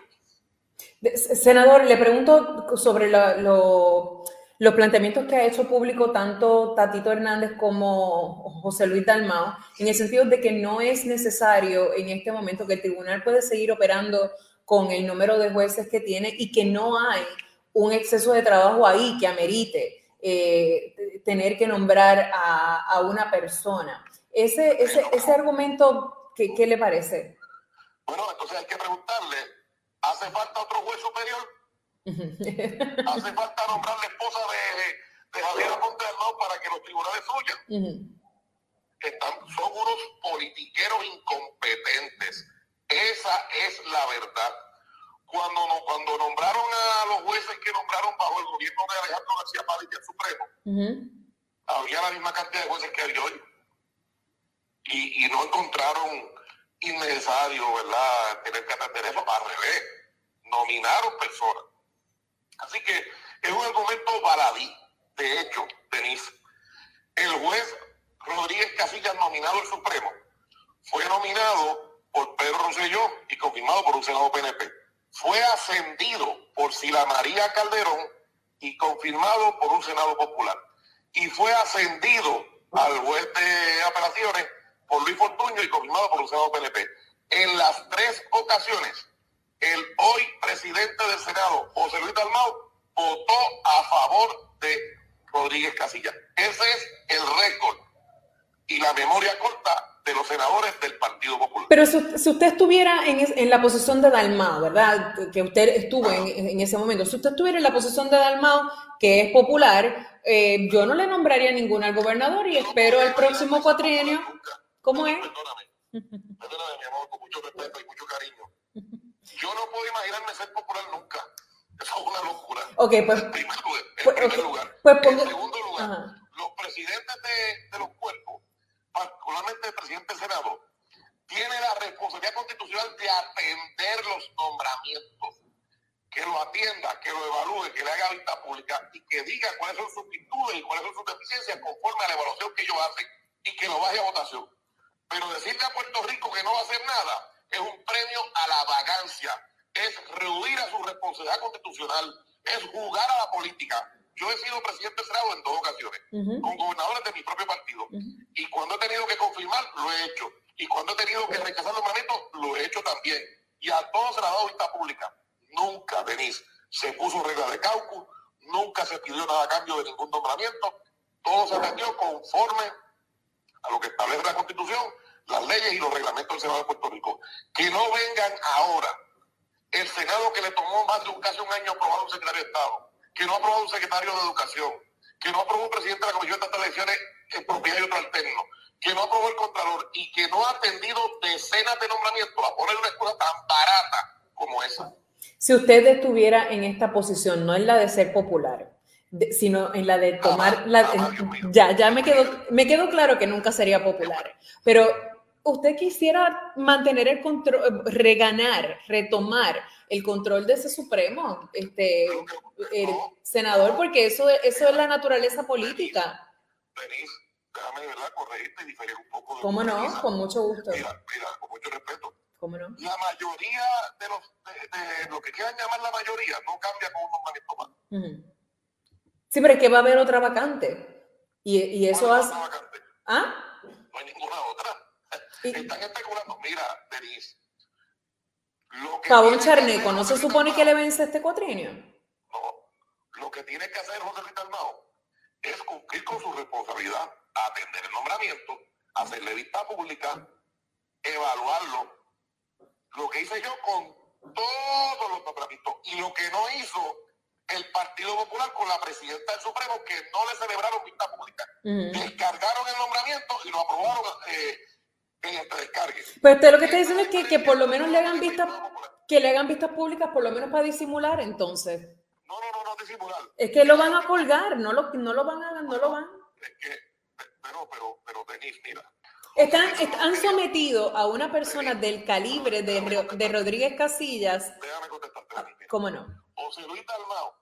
[SPEAKER 20] Senador, le pregunto sobre lo los planteamientos que ha hecho público tanto Tatito Hernández como José Luis Dalmao, en el sentido de que no es necesario en este momento que el tribunal puede seguir operando con el número de jueces que tiene y que no hay un exceso de trabajo ahí que amerite eh, tener que nombrar a, una persona. Ese, ese, ese argumento, ¿qué, ¿qué le parece?
[SPEAKER 21] Bueno, entonces hay que preguntarle, ¿hace falta otro juez superior? Hace falta nombrar la esposa de, de Javier Monte para que los tribunales suyan. Están, son unos politiqueros incompetentes. Esa es la verdad. Cuando, cuando nombraron a los jueces que nombraron bajo el gobierno de Alejandro García Padilla Supremo, había la misma cantidad de jueces que hay hoy. Y, y no encontraron innecesario, ¿verdad?, tener que atender eso. Al revés, nominaron personas Así que es un argumento baladí. De hecho, Denise, el juez Rodríguez Casillas, nominado al Supremo, fue nominado por Pedro Rosselló y confirmado por un Senado PNP. Fue ascendido por Sila María Calderón y confirmado por un Senado Popular. Y fue ascendido al juez de apelaciones por Luis Fortuño y confirmado por un Senado PNP. En las tres ocasiones el hoy presidente del Senado, José Luis Dalmau, votó a favor de Rodríguez Casilla. Ese es el récord y la memoria corta de los senadores del Partido Popular.
[SPEAKER 20] Pero si, usted estuviera en, la posición de Dalmau, ¿verdad? Que usted estuvo en, ese momento. Si usted estuviera en la posición de Dalmau, que es popular, eh, yo no le nombraría ninguna al gobernador y espero el próximo cuatrienio. ¿Cómo es?
[SPEAKER 21] Perdóname, perdóname, mi amor, con mucho respeto y mucho cariño. Yo no puedo imaginarme ser popular nunca. Eso es una locura.
[SPEAKER 20] Ok, pues.
[SPEAKER 21] En primer lugar. En,
[SPEAKER 20] pues,
[SPEAKER 21] primer lugar.
[SPEAKER 20] Pues,
[SPEAKER 21] en segundo lugar, los presidentes de, de, los cuerpos, particularmente el presidente del Senado, tiene la responsabilidad constitucional de atender los nombramientos. Que lo atienda, que lo evalúe, que le haga vista pública y que diga cuáles son sus virtudes y cuáles son sus deficiencias conforme a la evaluación que ellos hacen y que lo baje a votación. Pero decirle a Puerto Rico que no va a hacer nada es un premio a la vagancia, es rehuir a su responsabilidad constitucional, es jugar a la política. Yo he sido presidente del Senado en dos ocasiones, con gobernadores de mi propio partido. Y cuando he tenido que confirmar, lo he hecho. Y cuando he tenido que rechazar los nombramientos, lo he hecho también. Y a todos se ha dado vista pública. Nunca, Denise, se puso regla de caucus, nunca se pidió nada a cambio de ningún nombramiento. Todo se atendió conforme a lo que establece la Constitución, las leyes y los reglamentos del Senado de Puerto Rico. Que no vengan ahora el Senado que le tomó más de un, casi un año aprobar un secretario de Estado, que no aprobó un secretario de Educación, que no aprobó un presidente de la Comisión de estas elecciones en propiedad y otro alterno, que no aprobó el Contralor y que no ha atendido decenas de nombramientos a poner una escuela tan barata como esa.
[SPEAKER 20] Si usted estuviera en esta posición, no en la de ser popular, de- sino en la de tomar la ya ya me quedó me quedó claro que nunca sería popular pero usted quisiera mantener el control reganar retomar el control de ese supremo este el senador porque eso eso es la naturaleza política.
[SPEAKER 21] Denise, déjame verdad corregirte y diferir un poco de
[SPEAKER 20] cómo no con mucho gusto.
[SPEAKER 21] Mira, mira, con mucho respeto.
[SPEAKER 20] cómo no
[SPEAKER 21] La mayoría de los de, de lo que quieran llamar la mayoría no cambia con un nombramiento más.
[SPEAKER 20] Sí pero es que va a haber otra vacante. Y, y eso hace ah
[SPEAKER 21] No hay ninguna otra. Están especulando. Mira, Denise, lo que
[SPEAKER 20] Charneco no se supone que le vence este cuatrienio
[SPEAKER 21] lo que tiene que hacer José Luis Dalmao es cumplir con su responsabilidad, atender el nombramiento, hacerle vista pública, evaluarlo. Lo que hice yo con todos los nombramientos y lo que no hizo el Partido Popular con la presidenta del Supremo, que no le celebraron vista pública. Descargaron el nombramiento y lo aprobaron eh, este descargue.
[SPEAKER 20] Pero usted lo que está diciendo es que, que por lo menos le hagan vistas, que le hagan vistas públicas, por lo menos para disimular, entonces.
[SPEAKER 21] No, no, no, no disimular.
[SPEAKER 20] Es que lo van a colgar, no lo, no lo van a, no lo van.
[SPEAKER 21] Pero, pero, pero, Denise, mira,
[SPEAKER 20] Están, est- han sometido a una persona del calibre de, de Rodríguez Casillas. ¿Cómo no?
[SPEAKER 21] José Luis Dalmao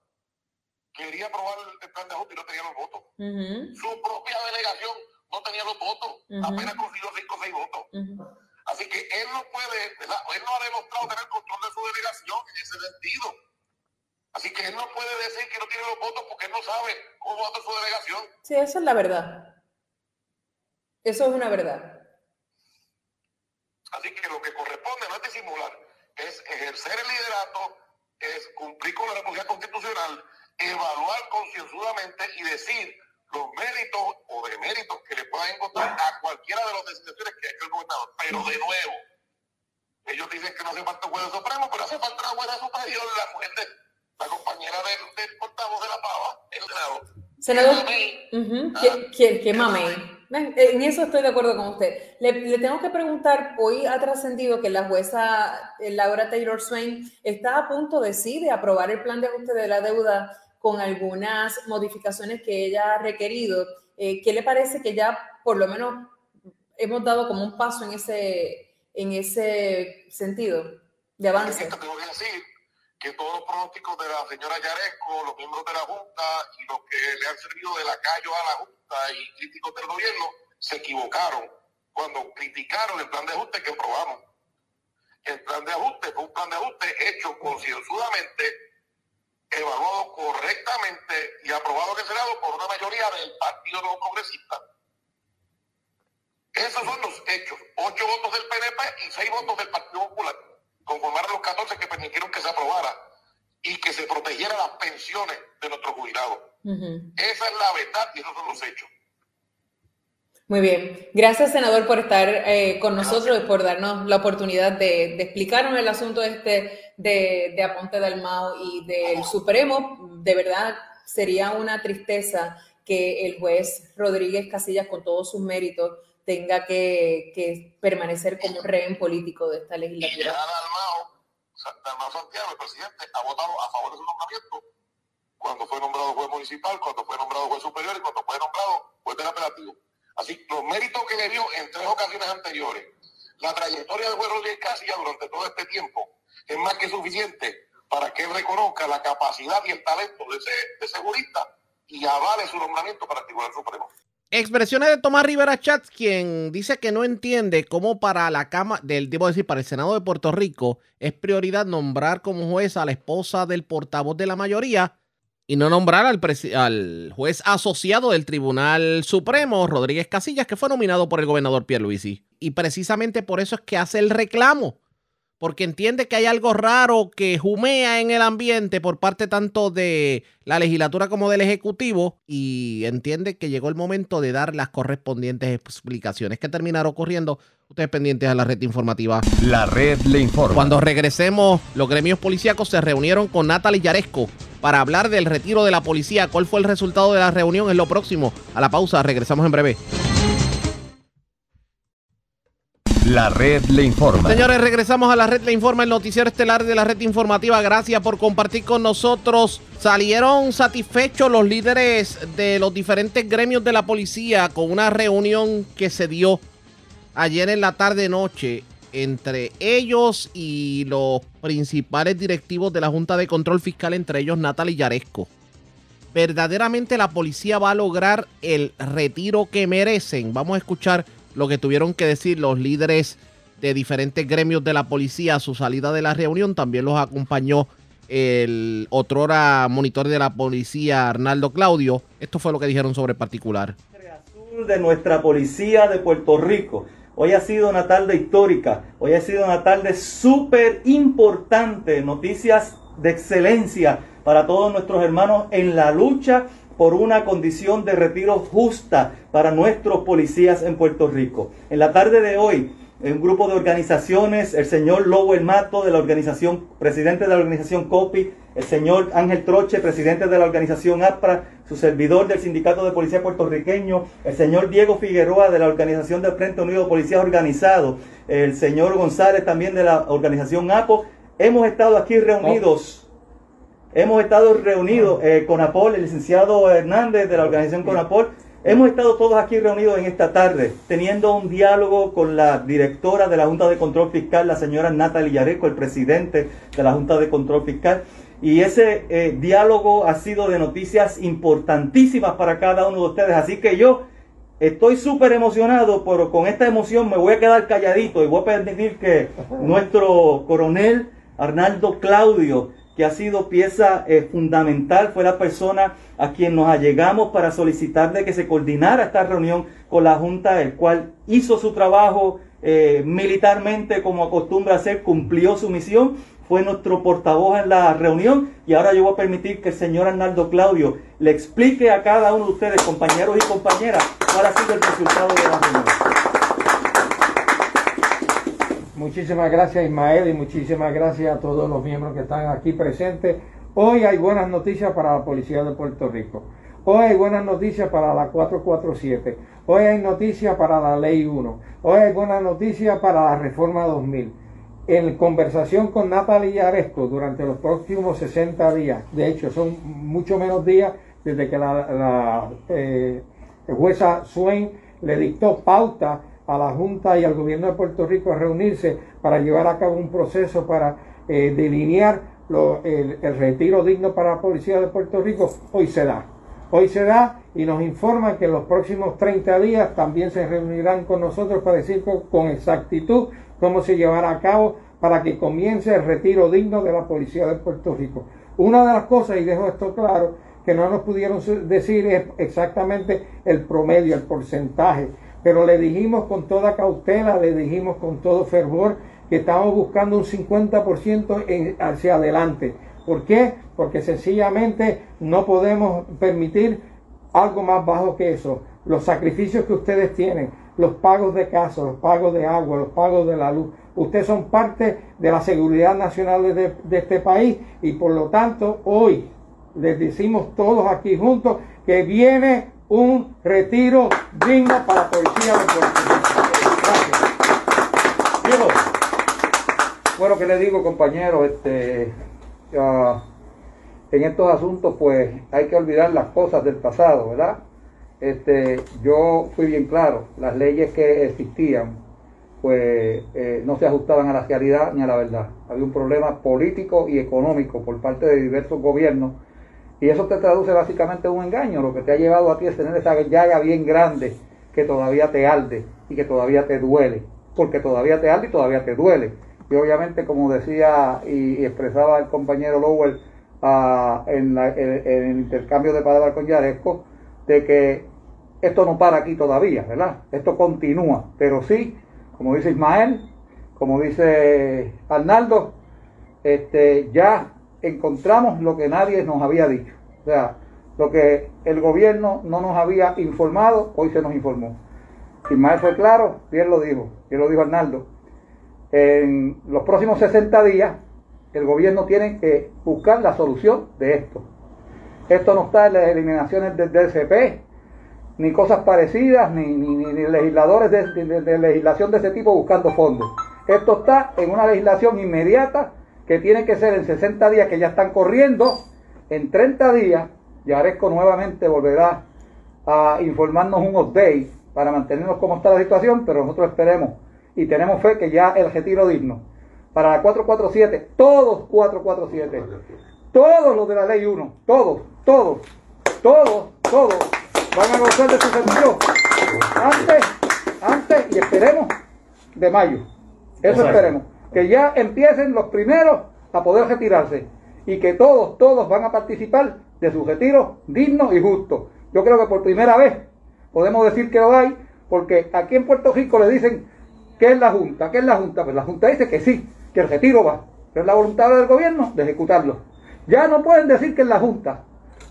[SPEAKER 21] quería aprobar el, plan de ajuste y no tenía los votos.
[SPEAKER 20] Ujú,
[SPEAKER 21] Su propia delegación no tenía los votos, apenas consiguió cinco o seis votos.
[SPEAKER 20] ujú.
[SPEAKER 21] Así que él no puede, ¿verdad? Él no ha demostrado tener control de su delegación en ese sentido. Así que él no puede decir que no tiene los votos porque él no sabe cómo vota su delegación.
[SPEAKER 20] Sí, esa es la verdad. Eso es una verdad.
[SPEAKER 21] Así que lo que corresponde no es disimular, es ejercer el liderato, es cumplir con la responsabilidad constitucional, evaluar concienzudamente y decir los méritos o deméritos que le puedan encontrar a cualquiera de las decisiones que ha hecho el gobernador. Pero de nuevo, ellos dicen que no hace falta un juez supremo, pero hace falta una jueza superior, la mujer de la compañera del, del portavoz de la pava, el senador.
[SPEAKER 20] Senador, ¿qué, qué, qué mamey? Ven, En eso estoy de acuerdo con usted. Le, le tengo que preguntar, hoy ha trascendido que la jueza eh, Laura Taylor Swain está a punto de sí de aprobar el plan de ajuste de la deuda con algunas modificaciones que ella ha requerido. Eh, ¿Qué le parece que ya por lo menos hemos dado como un paso en ese, en ese sentido de avance?
[SPEAKER 21] Te voy a decir que todos los pronósticos de la señora Yaresco, los miembros de la Junta y los que le han servido de lacayo a la Junta y críticos del gobierno se equivocaron cuando criticaron el plan de ajuste que aprobamos. El plan de ajuste fue un plan de ajuste hecho concienzudamente, evaluado correctamente y aprobado en el Senado por una mayoría del Partido Nuevo Progresista. Esos son los hechos. Ocho votos del PNP y seis votos del Partido Popular. Conformaron los 14 que permitieron que se aprobara y que se protegieran las pensiones de nuestros jubilados. Esa es la verdad y esos son los hechos.
[SPEAKER 20] Muy bien. Gracias, senador, por estar eh, con nosotros y por darnos la oportunidad de, de explicarnos el asunto este de, de Aponte del Mao y del Supremo. De verdad, sería una tristeza que el juez Rodríguez Casillas, con todos sus méritos, tenga que, que permanecer como rehén político de esta legislatura.
[SPEAKER 21] Dalmao, Sa- Dalmao Santiago, el presidente, ha votado a favor de su nombramiento cuando fue nombrado juez municipal, cuando fue nombrado juez superior y cuando fue nombrado juez del apelativo. Así, los méritos que le dio en tres ocasiones anteriores, la trayectoria de juez Rodríguez Casilla durante todo este tiempo, es más que suficiente para que reconozca la capacidad y el talento de ese, de jurista y avale su nombramiento para el Tribunal Supremo.
[SPEAKER 2] Expresiones de Tomás Rivera Chats, quien dice que no entiende cómo para la Cámara, del, debo decir, para el Senado de Puerto Rico es prioridad nombrar como juez a la esposa del portavoz de la mayoría y no nombrar al, al juez asociado del Tribunal Supremo, Rodríguez Casillas, que fue nominado por el gobernador Pierluisi. Y precisamente por eso es que hace el reclamo porque entiende que hay algo raro que jumea en el ambiente por parte tanto de la legislatura como del Ejecutivo y entiende que llegó el momento de dar las correspondientes explicaciones. ¿Qué terminará ocurriendo? Ustedes pendientes a la red informativa.
[SPEAKER 1] La red le informa.
[SPEAKER 2] Cuando regresemos, los gremios policíacos se reunieron con Natalie Yaresco para hablar del retiro de la policía. ¿Cuál fue el resultado de la reunión? Es lo próximo. A la pausa, regresamos en breve.
[SPEAKER 1] La red le informa.
[SPEAKER 2] Señores, regresamos a la red le informa, el noticiero estelar de la red informativa. Gracias por compartir con nosotros. Salieron satisfechos los líderes de los diferentes gremios de la policía con una reunión que se dio ayer en la tarde-noche entre ellos y los principales directivos de la Junta de Control Fiscal, entre ellos Natalie Yaresco. Verdaderamente la policía va a lograr el retiro que merecen. Vamos a escuchar lo que tuvieron que decir los líderes de diferentes gremios de la policía a su salida de la reunión. También los acompañó el otrora monitor de la policía, Arnaldo Claudio. Esto fue lo que dijeron sobre el particular.
[SPEAKER 22] De nuestra policía de Puerto Rico. Hoy ha sido una tarde histórica, hoy ha sido una tarde súper importante, noticias de excelencia para todos nuestros hermanos en la lucha por una condición de retiro justa para nuestros policías en Puerto Rico. En la tarde de hoy, un grupo de organizaciones, el señor Lobo El Mato de la organización, presidente de la organización COPI, el señor Ángel Troche, presidente de la organización APRA, su servidor del Sindicato de Policía Puertorriqueño, el señor Diego Figueroa de la organización del Frente Unido de Policías Organizados, el señor González también de la organización APO, hemos estado aquí reunidos Hemos estado reunidos eh, con Apol, el licenciado Hernández de la organización Conapol. Hemos estado todos aquí reunidos en esta tarde, teniendo un diálogo con la directora de la Junta de Control Fiscal, la señora Natalie Yareco, el presidente de la Junta de Control Fiscal. Y ese eh, diálogo ha sido de noticias importantísimas para cada uno de ustedes. Así que yo estoy súper emocionado, pero con esta emoción me voy a quedar calladito y voy a permitir que nuestro coronel Arnaldo Claudio que ha sido pieza eh, fundamental, fue la persona a quien nos allegamos para solicitarle que se coordinara esta reunión con la Junta, el cual hizo su trabajo eh, militarmente como acostumbra hacer, cumplió su misión, fue nuestro portavoz en la reunión y ahora yo voy a permitir que el señor Arnaldo Claudio le explique a cada uno de ustedes, compañeros y compañeras, cuál ha sido el resultado de la reunión.
[SPEAKER 23] Muchísimas gracias Ismael y muchísimas gracias a todos los miembros que están aquí presentes. Hoy hay buenas noticias para la Policía de Puerto Rico. Hoy hay buenas noticias para la 447. Hoy hay noticias para la Ley 1. Hoy hay buenas noticias para la Reforma 2000. En conversación con Natalia Aresto durante los próximos 60 días, de hecho son mucho menos días desde que la, eh, jueza Swain le dictó pauta a la Junta y al gobierno de Puerto Rico a reunirse para llevar a cabo un proceso para eh, delinear el, retiro digno para la policía de Puerto Rico, hoy se da. Hoy se da y nos informan que en los próximos 30 días también se reunirán con nosotros para decir con, exactitud cómo se llevará a cabo para que comience el retiro digno de la policía de Puerto Rico. Una de las cosas, y dejo esto claro, que no nos pudieron decir es exactamente el promedio, el porcentaje pero le dijimos con toda cautela, le dijimos con todo fervor que estamos buscando un 50% hacia adelante. ¿Por qué? Porque sencillamente no podemos permitir algo más bajo que eso. Los sacrificios que ustedes tienen, los pagos de casa, los pagos de agua, los pagos de la luz, ustedes son parte de la seguridad nacional de, de este país y por lo tanto hoy les decimos todos aquí juntos que viene un retiro digno para la policía de Puerto Rico.
[SPEAKER 24] Bueno, ¿qué le digo, compañero? Este, en estos asuntos, pues hay que olvidar las cosas del pasado, ¿verdad? Este, yo fui bien claro, las leyes que existían, pues eh, no se ajustaban a la realidad ni a la verdad. Había un problema político y económico por parte de diversos gobiernos Y eso te traduce básicamente en un engaño. Lo que te ha llevado a ti es tener esa llaga bien grande que todavía te arde y que todavía te duele. Porque todavía te arde y todavía te duele. Y obviamente, como decía y, expresaba el compañero Lowell ah, en, el intercambio de palabras con Yaresco, de que esto no para aquí todavía, ¿verdad? Esto continúa. Pero sí, como dice Ismael, como dice Arnaldo, este, ya encontramos lo que nadie nos había dicho. O sea, lo que el gobierno no nos había informado, hoy se nos informó. Ismael fue claro, bien lo dijo, bien lo dijo Arnaldo. En los próximos 60 días, el gobierno tiene que buscar la solución de esto. Esto no está en las eliminaciones del DCP, ni cosas parecidas, ni, ni, legisladores de, legislación de ese tipo buscando fondos. Esto está en una legislación inmediata que tiene que ser en 60 días que ya están corriendo. En 30 días, Yaresco nuevamente volverá a informarnos un update para mantenernos como está la situación, pero nosotros esperemos y tenemos fe que ya el retiro digno para la 447, todos 447, todos los de la ley 1, todos, todos, todos, todos van a gozar de su retiro antes, antes y esperemos de mayo. Eso esperemos. Que ya empiecen los primeros a poder retirarse y que todos, todos van a participar de su retiro digno y justo. Yo creo que por primera vez podemos decir que lo hay, porque aquí en Puerto Rico le dicen que es la Junta, que es la Junta, pues la Junta dice que sí, que el retiro va, pero es la voluntad del gobierno de ejecutarlo. Ya no pueden decir que es la Junta,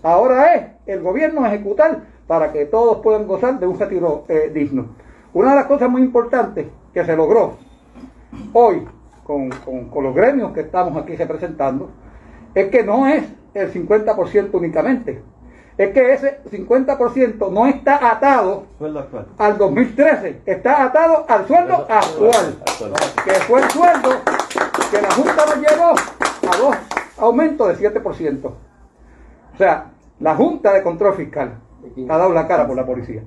[SPEAKER 24] ahora es el gobierno ejecutar para que todos puedan gozar de un retiro eh, digno. Una de las cosas muy importantes que se logró hoy con, con los gremios que estamos aquí representando es que no es el 50% únicamente, es que ese 50% no está atado al 2013, está atado al sueldo actual, que fue el sueldo que la Junta nos llevó a dos aumentos de 7%. O sea, la Junta de Control Fiscal ha dado la cara por la policía.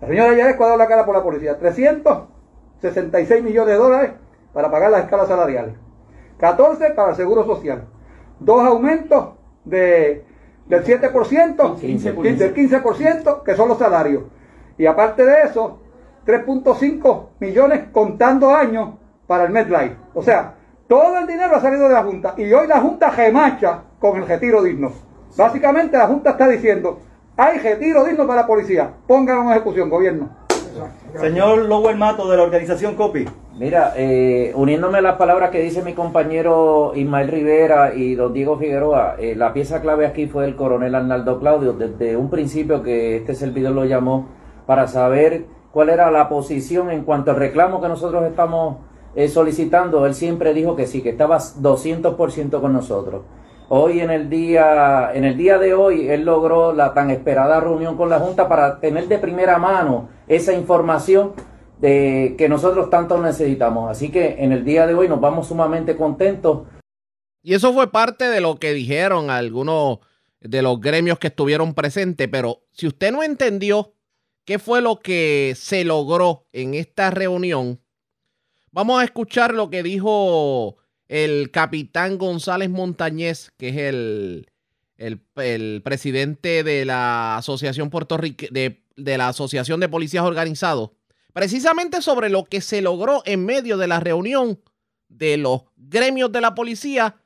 [SPEAKER 24] La señora Yaresco ha dado la cara por la policía. 366 millones de dólares para pagar las escalas salariales. 14 para el Seguro Social. Dos aumentos de del 7%, 15 del 15%, que son los salarios. Y aparte de eso, 3.5 millones contando años para el MedLife. O sea, todo el dinero ha salido de la Junta y hoy la Junta gemacha con el retiro digno. Básicamente la Junta está diciendo, hay retiro digno para la policía, pónganlo en ejecución, gobierno.
[SPEAKER 22] Señor Lowell Mato de la organización COPI.
[SPEAKER 25] Mira, eh, uniéndome a las palabras que dice mi compañero Ismael Rivera y don Diego Figueroa, eh, la pieza clave aquí fue el coronel Arnaldo Claudio, desde un principio que este servidor lo llamó para saber cuál era la posición en cuanto al reclamo que nosotros estamos eh, solicitando. Él siempre dijo que sí, que estaba 200% con nosotros. Hoy en el día, en el día de hoy, él logró la tan esperada reunión con la Junta para tener de primera mano esa información de que nosotros tanto necesitamos. Así que en el día de hoy nos vamos sumamente contentos.
[SPEAKER 2] Y eso fue parte de lo que dijeron algunos de los gremios que estuvieron presentes, pero si usted no entendió qué fue lo que se logró en esta reunión, vamos a escuchar lo que dijo el capitán González Montañez, que es el, el, presidente de la Asociación Puerto de, de la Asociación de Policías Organizados precisamente sobre lo que se logró en medio de la reunión de los gremios de la policía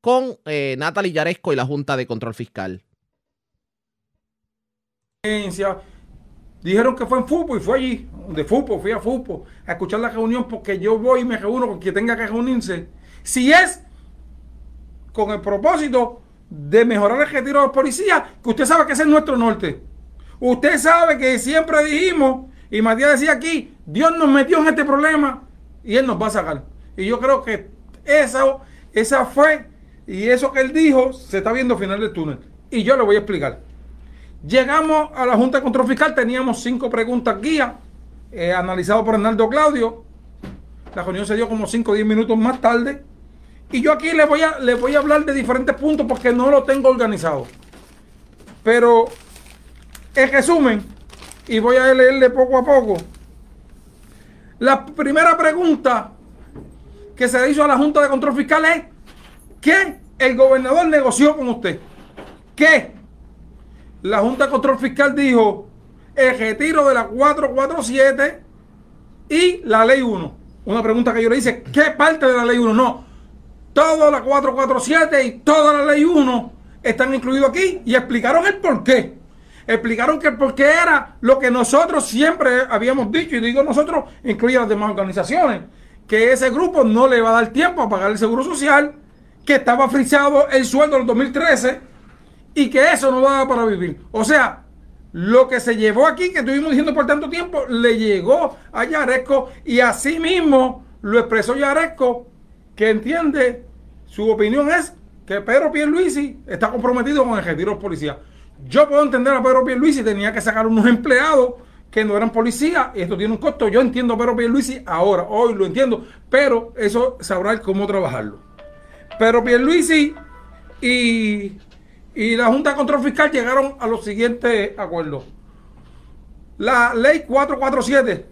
[SPEAKER 2] con eh, Natalie Yaresco y la Junta de Control Fiscal.
[SPEAKER 26] Dijeron que fue en fútbol y fue allí, de fútbol, fui a fútbol, a escuchar la reunión porque yo voy y me reúno con quien tenga que reunirse. Si es con el propósito de mejorar el retiro de la policía, que usted sabe que ese es nuestro norte. Usted sabe que siempre dijimos y Matías decía aquí, Dios nos metió en este problema y Él nos va a sacar. Y yo creo que eso, esa fue y eso que Él dijo se está viendo al final del túnel. Y yo le voy a explicar. Llegamos a la Junta de Control Fiscal, teníamos cinco preguntas guía, eh, analizado por Hernando Claudio. La reunión se dio como 5 o 10 minutos más tarde. Y yo aquí les voy, a, les voy a hablar de diferentes puntos porque no lo tengo organizado. Pero, en resumen, y voy a leerle poco a poco. La primera pregunta que se hizo a la Junta de Control Fiscal es, ¿qué el gobernador negoció con usted? ¿Qué qué la Junta de Control Fiscal dijo el retiro de la 447 y la ley 1. Una pregunta que yo le hice, ¿qué parte de la ley 1? No, toda la 447 y toda la ley 1 están incluidos aquí y explicaron el por qué. Explicaron que el por qué era lo que nosotros siempre habíamos dicho, y digo nosotros, incluye las demás organizaciones, que ese grupo no le va a dar tiempo a pagar el seguro social, que estaba frisado el sueldo en 2013 y que eso no va para vivir. O sea, lo que se llevó aquí, que estuvimos diciendo por tanto tiempo, le llegó a Yaresco y así mismo lo expresó Yaresco, que entiende, su opinión es que Pedro Pierluisi está comprometido con el retiro de los policías. Yo puedo entender a Pedro Pierluisi, tenía que sacar unos empleados que no eran policías, y esto tiene un costo. Yo entiendo a Pedro Pierluisi ahora, hoy lo entiendo, pero eso sabrá cómo trabajarlo. Pero Pierluisi y y la Junta de Control Fiscal llegaron a los siguientes acuerdos. La ley 447,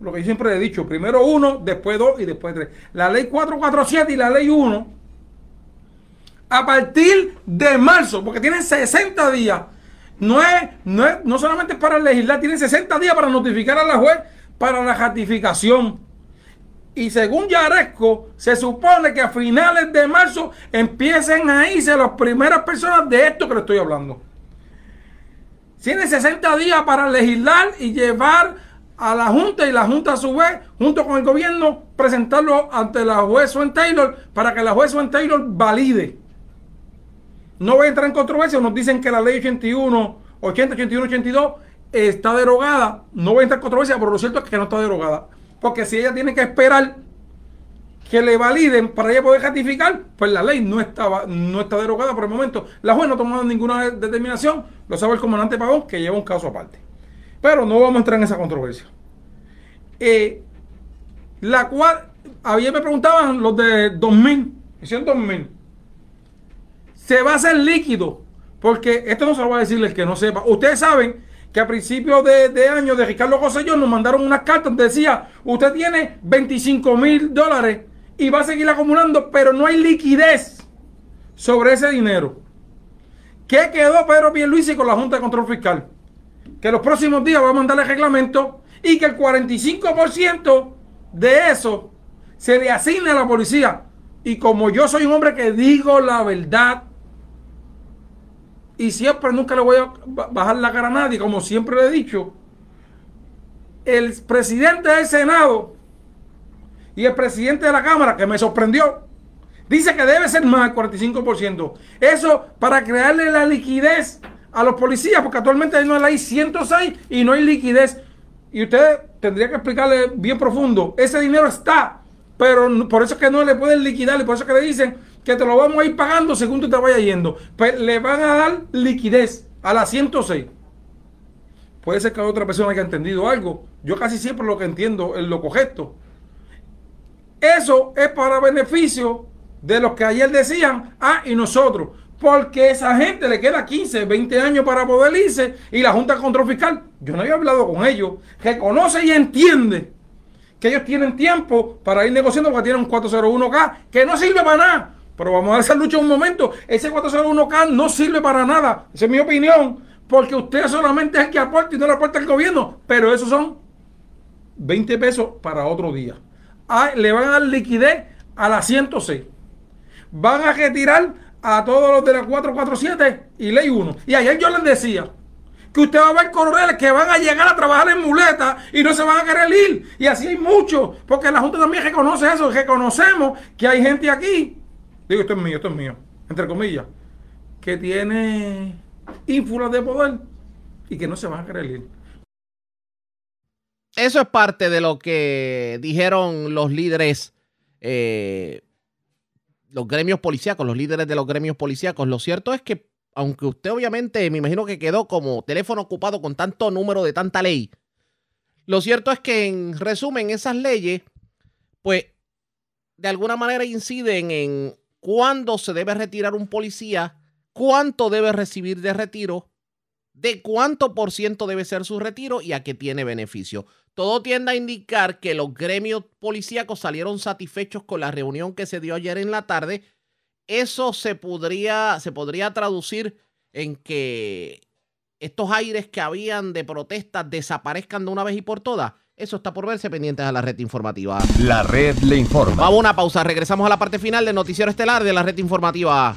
[SPEAKER 26] lo que yo siempre he dicho, primero uno, después dos y después tres. La ley 447 y la ley 1, a partir de marzo, porque tienen 60 días, no es, no es, no solamente para legislar, tienen 60 días para notificar a la juez para la ratificación. Y según Yaresco, se supone que a finales de marzo empiecen a irse las primeras personas de esto que le estoy hablando. Tiene 60 días para legislar y llevar a la Junta y la Junta a su vez, junto con el gobierno, presentarlo ante la juez Swen Taylor para que la juez Swen Taylor valide. No voy a entrar en controversia, nos dicen que la ley 81, 80, 81, 82 está derogada. No voy a entrar en controversia, pero lo cierto es que no está derogada. Porque si ella tiene que esperar que le validen para ella poder ratificar, pues la ley no, estaba, no está derogada por el momento. La juez no ha tomado ninguna determinación, lo sabe el comandante Pagón, que lleva un caso aparte. Pero no vamos a entrar en esa controversia. Eh, la cual, ayer me preguntaban los de 2000, hicieron 2000. Se va a hacer líquido, porque esto no se lo va a decir el que no sepa. Ustedes saben que a principios de, año de Ricardo José nos mandaron unas cartas donde decía, usted tiene 25 mil dólares y va a seguir acumulando, pero no hay liquidez sobre ese dinero. ¿Qué quedó Pedro Pierluisi con la Junta de Control Fiscal? Que los próximos días va a mandar el reglamento y que el 45% de eso se le asigne a la policía. Y como yo soy un hombre que digo la verdad, y siempre nunca le voy a bajar la cara a nadie, como siempre le he dicho, el presidente del Senado y el presidente de la Cámara, que me sorprendió, dice que debe ser más del 45%. Eso para crearle la liquidez a los policías, porque actualmente hay una ley 106 y no hay liquidez. Y usted tendría que explicarle bien profundo, ese dinero está, pero por eso es que no le pueden liquidar y por eso es que le dicen que te lo vamos a ir pagando según tú te vayas yendo. Pues le van a dar liquidez a la 106. Puede ser que otra persona haya entendido algo. Yo casi siempre lo que entiendo es lo correcto. Eso es para beneficio de los que ayer decían, ah, y nosotros. Porque esa gente le queda 15, 20 años para poder irse y la Junta Control Fiscal, yo no había hablado con ellos, reconoce y entiende que ellos tienen tiempo para ir negociando porque tienen un 401k que no sirve para nada. Pero vamos a dar esa lucha un momento. Ese 401k no sirve para nada. Esa es mi opinión. Porque usted solamente es el que aporta y no le aporta el gobierno. Pero esos son 20 pesos para otro día. Ah, le van a dar liquidez a la 106. Van a retirar a todos los de la 447 y ley 1. Y ayer yo les decía que usted va a ver coroneles que van a llegar a trabajar en muleta y no se van a querer ir. Y así hay muchos. Porque la Junta también reconoce eso. Reconocemos que hay gente aquí digo esto es mío, esto es mío, entre comillas, que tiene ínfulas de poder y que no se van a querer
[SPEAKER 2] Eso es parte de lo que dijeron los líderes, eh, los gremios policíacos, los líderes de los gremios policíacos. Lo cierto es que, aunque usted obviamente me imagino que quedó como teléfono ocupado con tanto número de tanta ley, lo cierto es que en resumen esas leyes, pues de alguna manera inciden en cuándo se debe retirar un policía, cuánto debe recibir de retiro, de cuánto por ciento debe ser su retiro y a qué tiene beneficio. Todo tiende a indicar que los gremios policíacos salieron satisfechos con la reunión que se dio ayer en la tarde eso se podría, se podría traducir en que estos aires que habían de protestas desaparezcan de una vez y por todas. Eso está por verse pendientes a la red informativa.
[SPEAKER 1] La red le informa.
[SPEAKER 2] Vamos a una pausa. Regresamos a la parte final del noticiero estelar de la red informativa.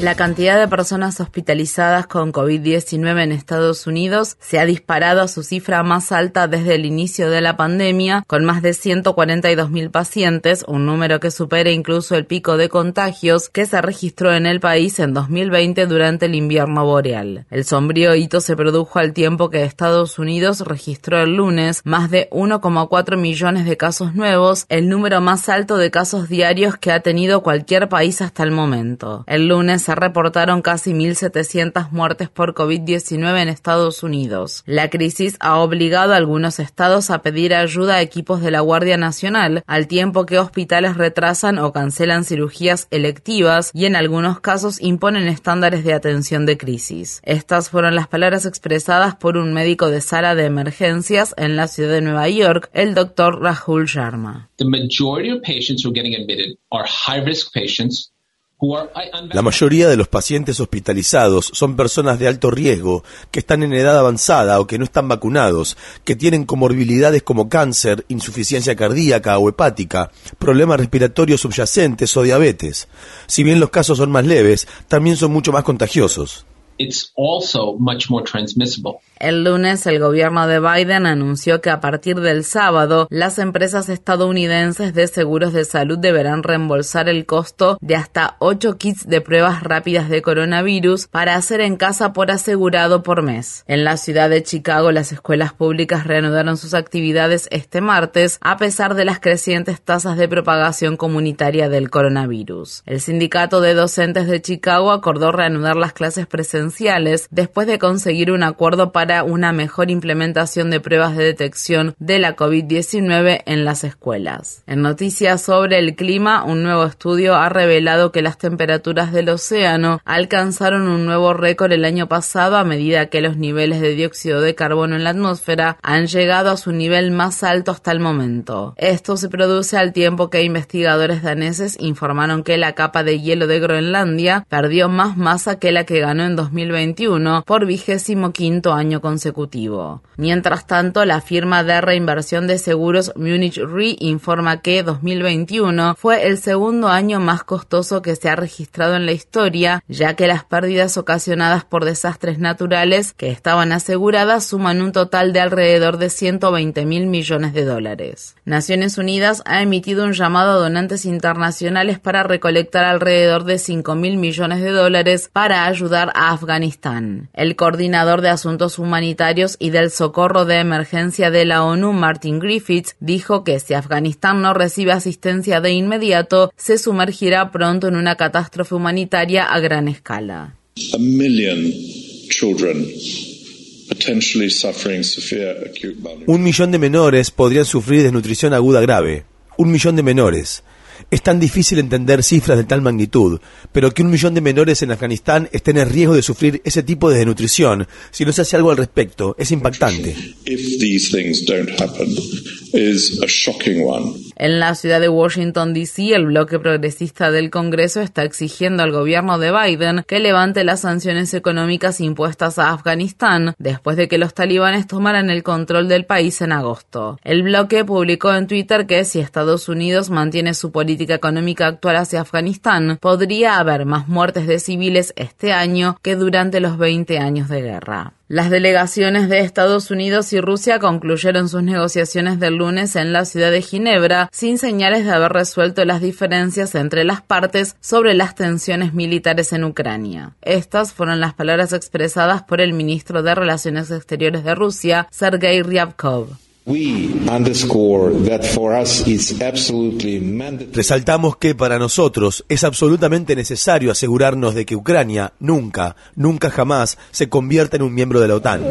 [SPEAKER 27] La cantidad de personas hospitalizadas con COVID-19 en Estados Unidos se ha disparado a su cifra más alta desde el inicio de la pandemia, con más de 142 mil pacientes, un número que supera incluso el pico de contagios que se registró en el país en 2020 durante el invierno boreal. El sombrío hito se produjo al tiempo que Estados Unidos registró el lunes más de 1,4 millones de casos nuevos, el número más alto de casos diarios que ha tenido cualquier país hasta el momento. El lunes se reportaron casi 1.700 muertes por COVID-19 en Estados Unidos. La crisis ha obligado a algunos estados a pedir ayuda a equipos de la Guardia Nacional, al tiempo que hospitales retrasan o cancelan cirugías electivas y en algunos casos imponen estándares de atención de crisis. Estas fueron las palabras expresadas por un médico de sala de emergencias en la ciudad de Nueva York, el doctor Rahul Sharma.
[SPEAKER 28] The majority of patients who are getting admitted are high-risk patients
[SPEAKER 29] la mayoría de los pacientes hospitalizados son personas de alto riesgo, que están en edad avanzada o que no están vacunados, que tienen comorbilidades como cáncer, insuficiencia cardíaca o hepática, problemas respiratorios subyacentes o diabetes. Si bien los casos son más leves, también son mucho más contagiosos.
[SPEAKER 28] It's also much more transmissible.
[SPEAKER 27] El lunes el gobierno de Biden anunció que a partir del sábado las empresas estadounidenses de seguros de salud deberán reembolsar el costo de hasta 8 kits de pruebas rápidas de coronavirus para hacer en casa por asegurado por mes. En la ciudad de Chicago las escuelas públicas reanudaron sus actividades este martes a pesar de las crecientes tasas de propagación comunitaria del coronavirus. El sindicato de docentes de Chicago acordó reanudar las clases presenciales después de conseguir un acuerdo para una mejor implementación de pruebas de detección de la COVID-19 en las escuelas. En noticias sobre el clima, un nuevo estudio ha revelado que las temperaturas del océano alcanzaron un nuevo récord el año pasado a medida que los niveles de dióxido de carbono en la atmósfera han llegado a su nivel más alto hasta el momento. Esto se produce al tiempo que investigadores daneses informaron que la capa de hielo de Groenlandia perdió más masa que la que ganó en 2021 por vigésimo quinto año consecutivo. Mientras tanto, la firma de reinversión de seguros Munich Re informa que 2021 fue el segundo año más costoso que se ha registrado en la historia, ya que las pérdidas ocasionadas por desastres naturales que estaban aseguradas suman un total de alrededor de 120 mil millones de dólares. Naciones Unidas ha emitido un llamado a donantes internacionales para recolectar alrededor de 5 mil millones de dólares para ayudar a Afganistán. El coordinador de asuntos humanitarios y del socorro de emergencia de la ONU, Martin Griffiths, dijo que si Afganistán no recibe asistencia de inmediato, se sumergirá pronto en una catástrofe humanitaria a gran escala.
[SPEAKER 30] A million children.
[SPEAKER 29] Un millón de menores podrían sufrir desnutrición aguda grave. Un millón de menores. Es tan difícil entender cifras de tal magnitud, pero que un millón de menores en Afganistán estén en riesgo de sufrir ese tipo de desnutrición si no se hace algo al respecto es impactante.
[SPEAKER 27] En la ciudad de Washington, D.C., el bloque progresista del Congreso está exigiendo al gobierno de Biden que levante las sanciones económicas impuestas a Afganistán después de que los talibanes tomaran el control del país en agosto. El bloque publicó en Twitter que si Estados Unidos mantiene su política económica actual hacia Afganistán, podría haber más muertes de civiles este año que durante los 20 años de guerra. Las delegaciones de Estados Unidos y Rusia concluyeron sus negociaciones del lunes en la ciudad de Ginebra sin señales de haber resuelto las diferencias entre las partes sobre las tensiones militares en Ucrania. Estas fueron las palabras expresadas por el ministro de Relaciones Exteriores de Rusia, Sergei Ryabkov.
[SPEAKER 29] Resaltamos que para nosotros es absolutamente necesario asegurarnos de que Ucrania nunca, nunca jamás se convierta en un miembro de la OTAN.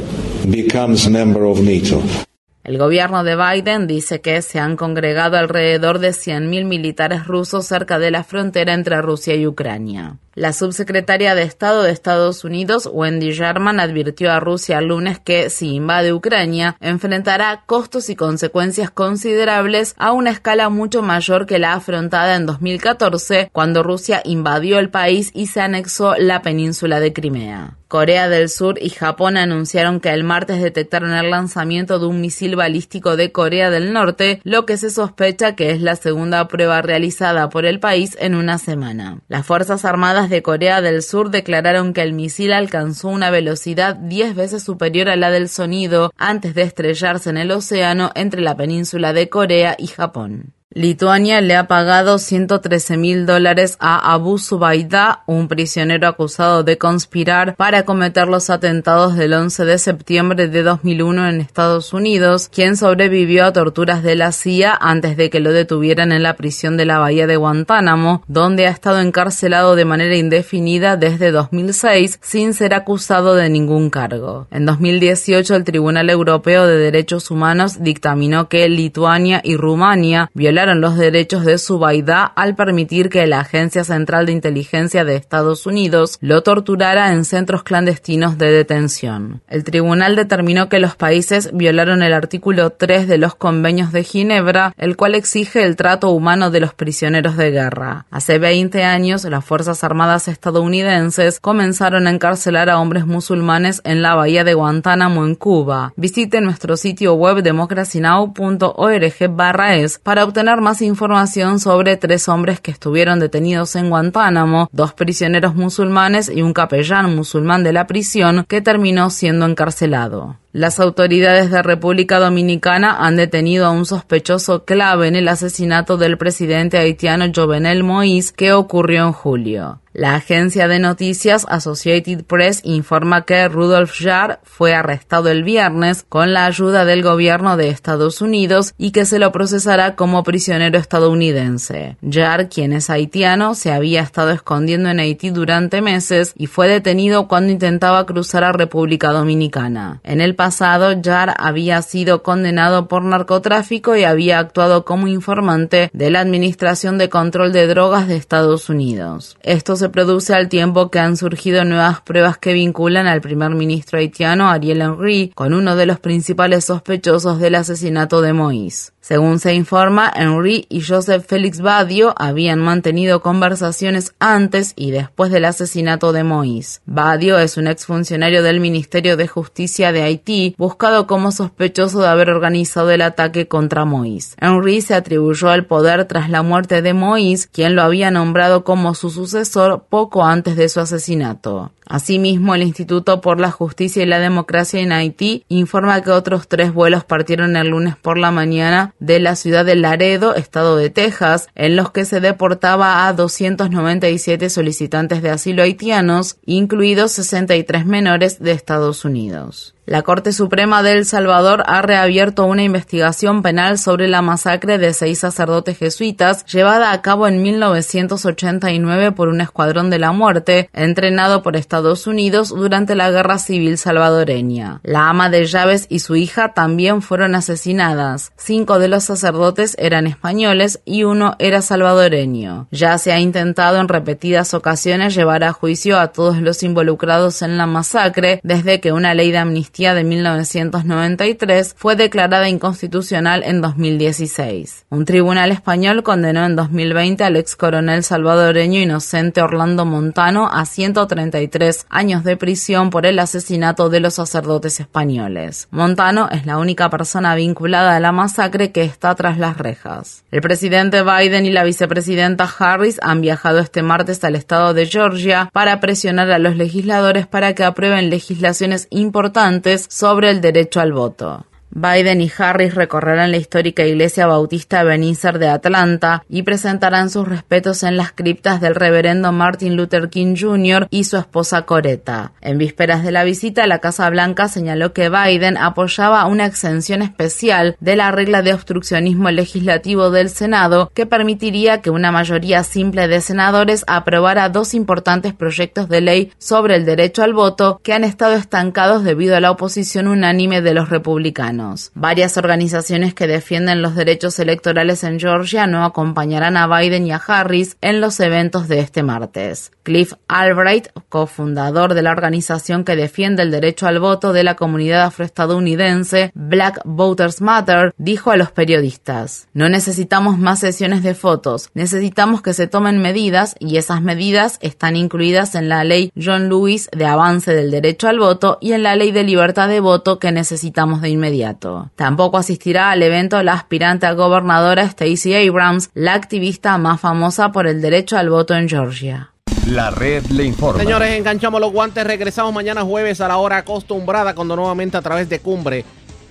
[SPEAKER 27] El gobierno de Biden dice que se han congregado alrededor de 100.000 militares rusos cerca de la frontera entre Rusia y Ucrania. La subsecretaria de Estado de Estados Unidos, Wendy Sherman, advirtió a Rusia el lunes que, si invade Ucrania, enfrentará costos y consecuencias considerables a una escala mucho mayor que la afrontada en 2014, cuando Rusia invadió el país y se anexó la península de Crimea. Corea del Sur y Japón anunciaron que el martes detectaron el lanzamiento de un misil balístico de Corea del Norte, lo que se sospecha que es la segunda prueba realizada por el país en una semana. Las Fuerzas Armadas de Corea del Sur declararon que el misil alcanzó una velocidad 10 veces superior a la del sonido antes de estrellarse en el océano entre la península de Corea y Japón. Lituania le ha pagado 113 mil dólares a Abu Zubaydah, un prisionero acusado de conspirar para cometer los atentados del 11 de septiembre de 2001 en Estados Unidos, quien sobrevivió a torturas de la CIA antes de que lo detuvieran en la prisión de la bahía de Guantánamo, donde ha estado encarcelado de manera indefinida desde 2006 sin ser acusado de ningún cargo. En 2018, el Tribunal Europeo de Derechos Humanos dictaminó que Lituania y Rumania violaron los derechos de Zubaida al permitir que la Agencia Central de Inteligencia de Estados Unidos lo torturara en centros clandestinos de detención. El tribunal determinó que los países violaron el artículo 3 de los convenios de Ginebra, el cual exige el trato humano de los prisioneros de guerra. Hace 20 años, las Fuerzas Armadas estadounidenses comenzaron a encarcelar a hombres musulmanes en la bahía de Guantánamo en Cuba. Visite nuestro sitio web democracynow.org/es para obtener más información sobre tres hombres que estuvieron detenidos en Guantánamo, dos prisioneros musulmanes y un capellán musulmán de la prisión que terminó siendo encarcelado. Las autoridades de República Dominicana han detenido a un sospechoso clave en el asesinato del presidente haitiano Jovenel Moïse que ocurrió en julio. La agencia de noticias Associated Press informa que Rudolf Jarr fue arrestado el viernes con la ayuda del gobierno de Estados Unidos y que se lo procesará como prisionero estadounidense. Jarr, quien es haitiano, se había estado escondiendo en Haití durante meses y fue detenido cuando intentaba cruzar a República Dominicana. En el pasado, Jarr había sido condenado por narcotráfico y había actuado como informante de la Administración de Control de Drogas de Estados Unidos. Esto se produce al tiempo que han surgido nuevas pruebas que vinculan al primer ministro haitiano Ariel Henry con uno de los principales sospechosos del asesinato de Moïse. Según se informa, Henry y Joseph Félix Badio habían mantenido conversaciones antes y después del asesinato de Moïse. Badio es un exfuncionario del Ministerio de Justicia de Haití, buscado como sospechoso de haber organizado el ataque contra Moïse. Henry se atribuyó al poder tras la muerte de Moïse, quien lo había nombrado como su sucesor poco antes de su asesinato. Asimismo, el Instituto por la Justicia y la Democracia en Haití informa que otros tres vuelos partieron el lunes por la mañana de la ciudad de Laredo, estado de Texas, en los que se deportaba a 297 solicitantes de asilo haitianos, incluidos 63 menores de Estados Unidos. La Corte Suprema de El Salvador ha reabierto una investigación penal sobre la masacre de seis sacerdotes jesuitas llevada a cabo en 1989 por un escuadrón de la muerte entrenado por Estados Unidos durante la Guerra Civil salvadoreña. La ama de llaves y su hija también fueron asesinadas. Cinco de los sacerdotes eran españoles y uno era salvadoreño. Ya se ha intentado en repetidas ocasiones llevar a juicio a todos los involucrados en la masacre desde que una ley de amnistía de 1993 fue declarada inconstitucional en 2016. Un tribunal español condenó en 2020 al ex coronel salvadoreño inocente Orlando Montano a 133 años de prisión por el asesinato de los sacerdotes españoles. Montano es la única persona vinculada a la masacre que está tras las rejas. El presidente Biden y la vicepresidenta Harris han viajado este martes al estado de Georgia para presionar a los legisladores para que aprueben legislaciones importantes sobre el derecho al voto. Biden y Harris recorrerán la histórica iglesia bautista Ebenezer de Atlanta y presentarán sus respetos en las criptas del reverendo Martin Luther King Jr. y su esposa Coretta. En vísperas de la visita, la Casa Blanca señaló que Biden apoyaba una exención especial de la regla de obstruccionismo legislativo del Senado que permitiría que una mayoría simple de senadores aprobara dos importantes proyectos de ley sobre el derecho al voto que han estado estancados debido a la oposición unánime de los republicanos. Varias organizaciones que defienden los derechos electorales en Georgia no acompañarán a Biden y a Harris en los eventos de este martes. Cliff Albright, cofundador de la organización que defiende el derecho al voto de la comunidad afroestadounidense Black Voters Matter, dijo a los periodistas, no necesitamos más sesiones de fotos, necesitamos que se tomen medidas y esas medidas están incluidas en la ley John Lewis de avance del derecho al voto y en la ley de libertad de voto que necesitamos de inmediato. Tampoco asistirá al evento la aspirante a gobernadora Stacey Abrams, la activista más famosa por el derecho al voto en Georgia.
[SPEAKER 1] La red le informa.
[SPEAKER 2] Señores, enganchamos los guantes. Regresamos mañana jueves a la hora acostumbrada, cuando nuevamente a través de Cumbre,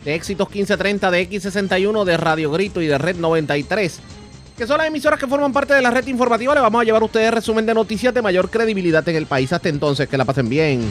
[SPEAKER 2] de Éxitos 1530, de X61, de Radio Grito y de Red 93, que son las emisoras que forman parte de la red informativa, le vamos a llevar a ustedes resumen de noticias de mayor credibilidad en el país. Hasta entonces, que la pasen bien.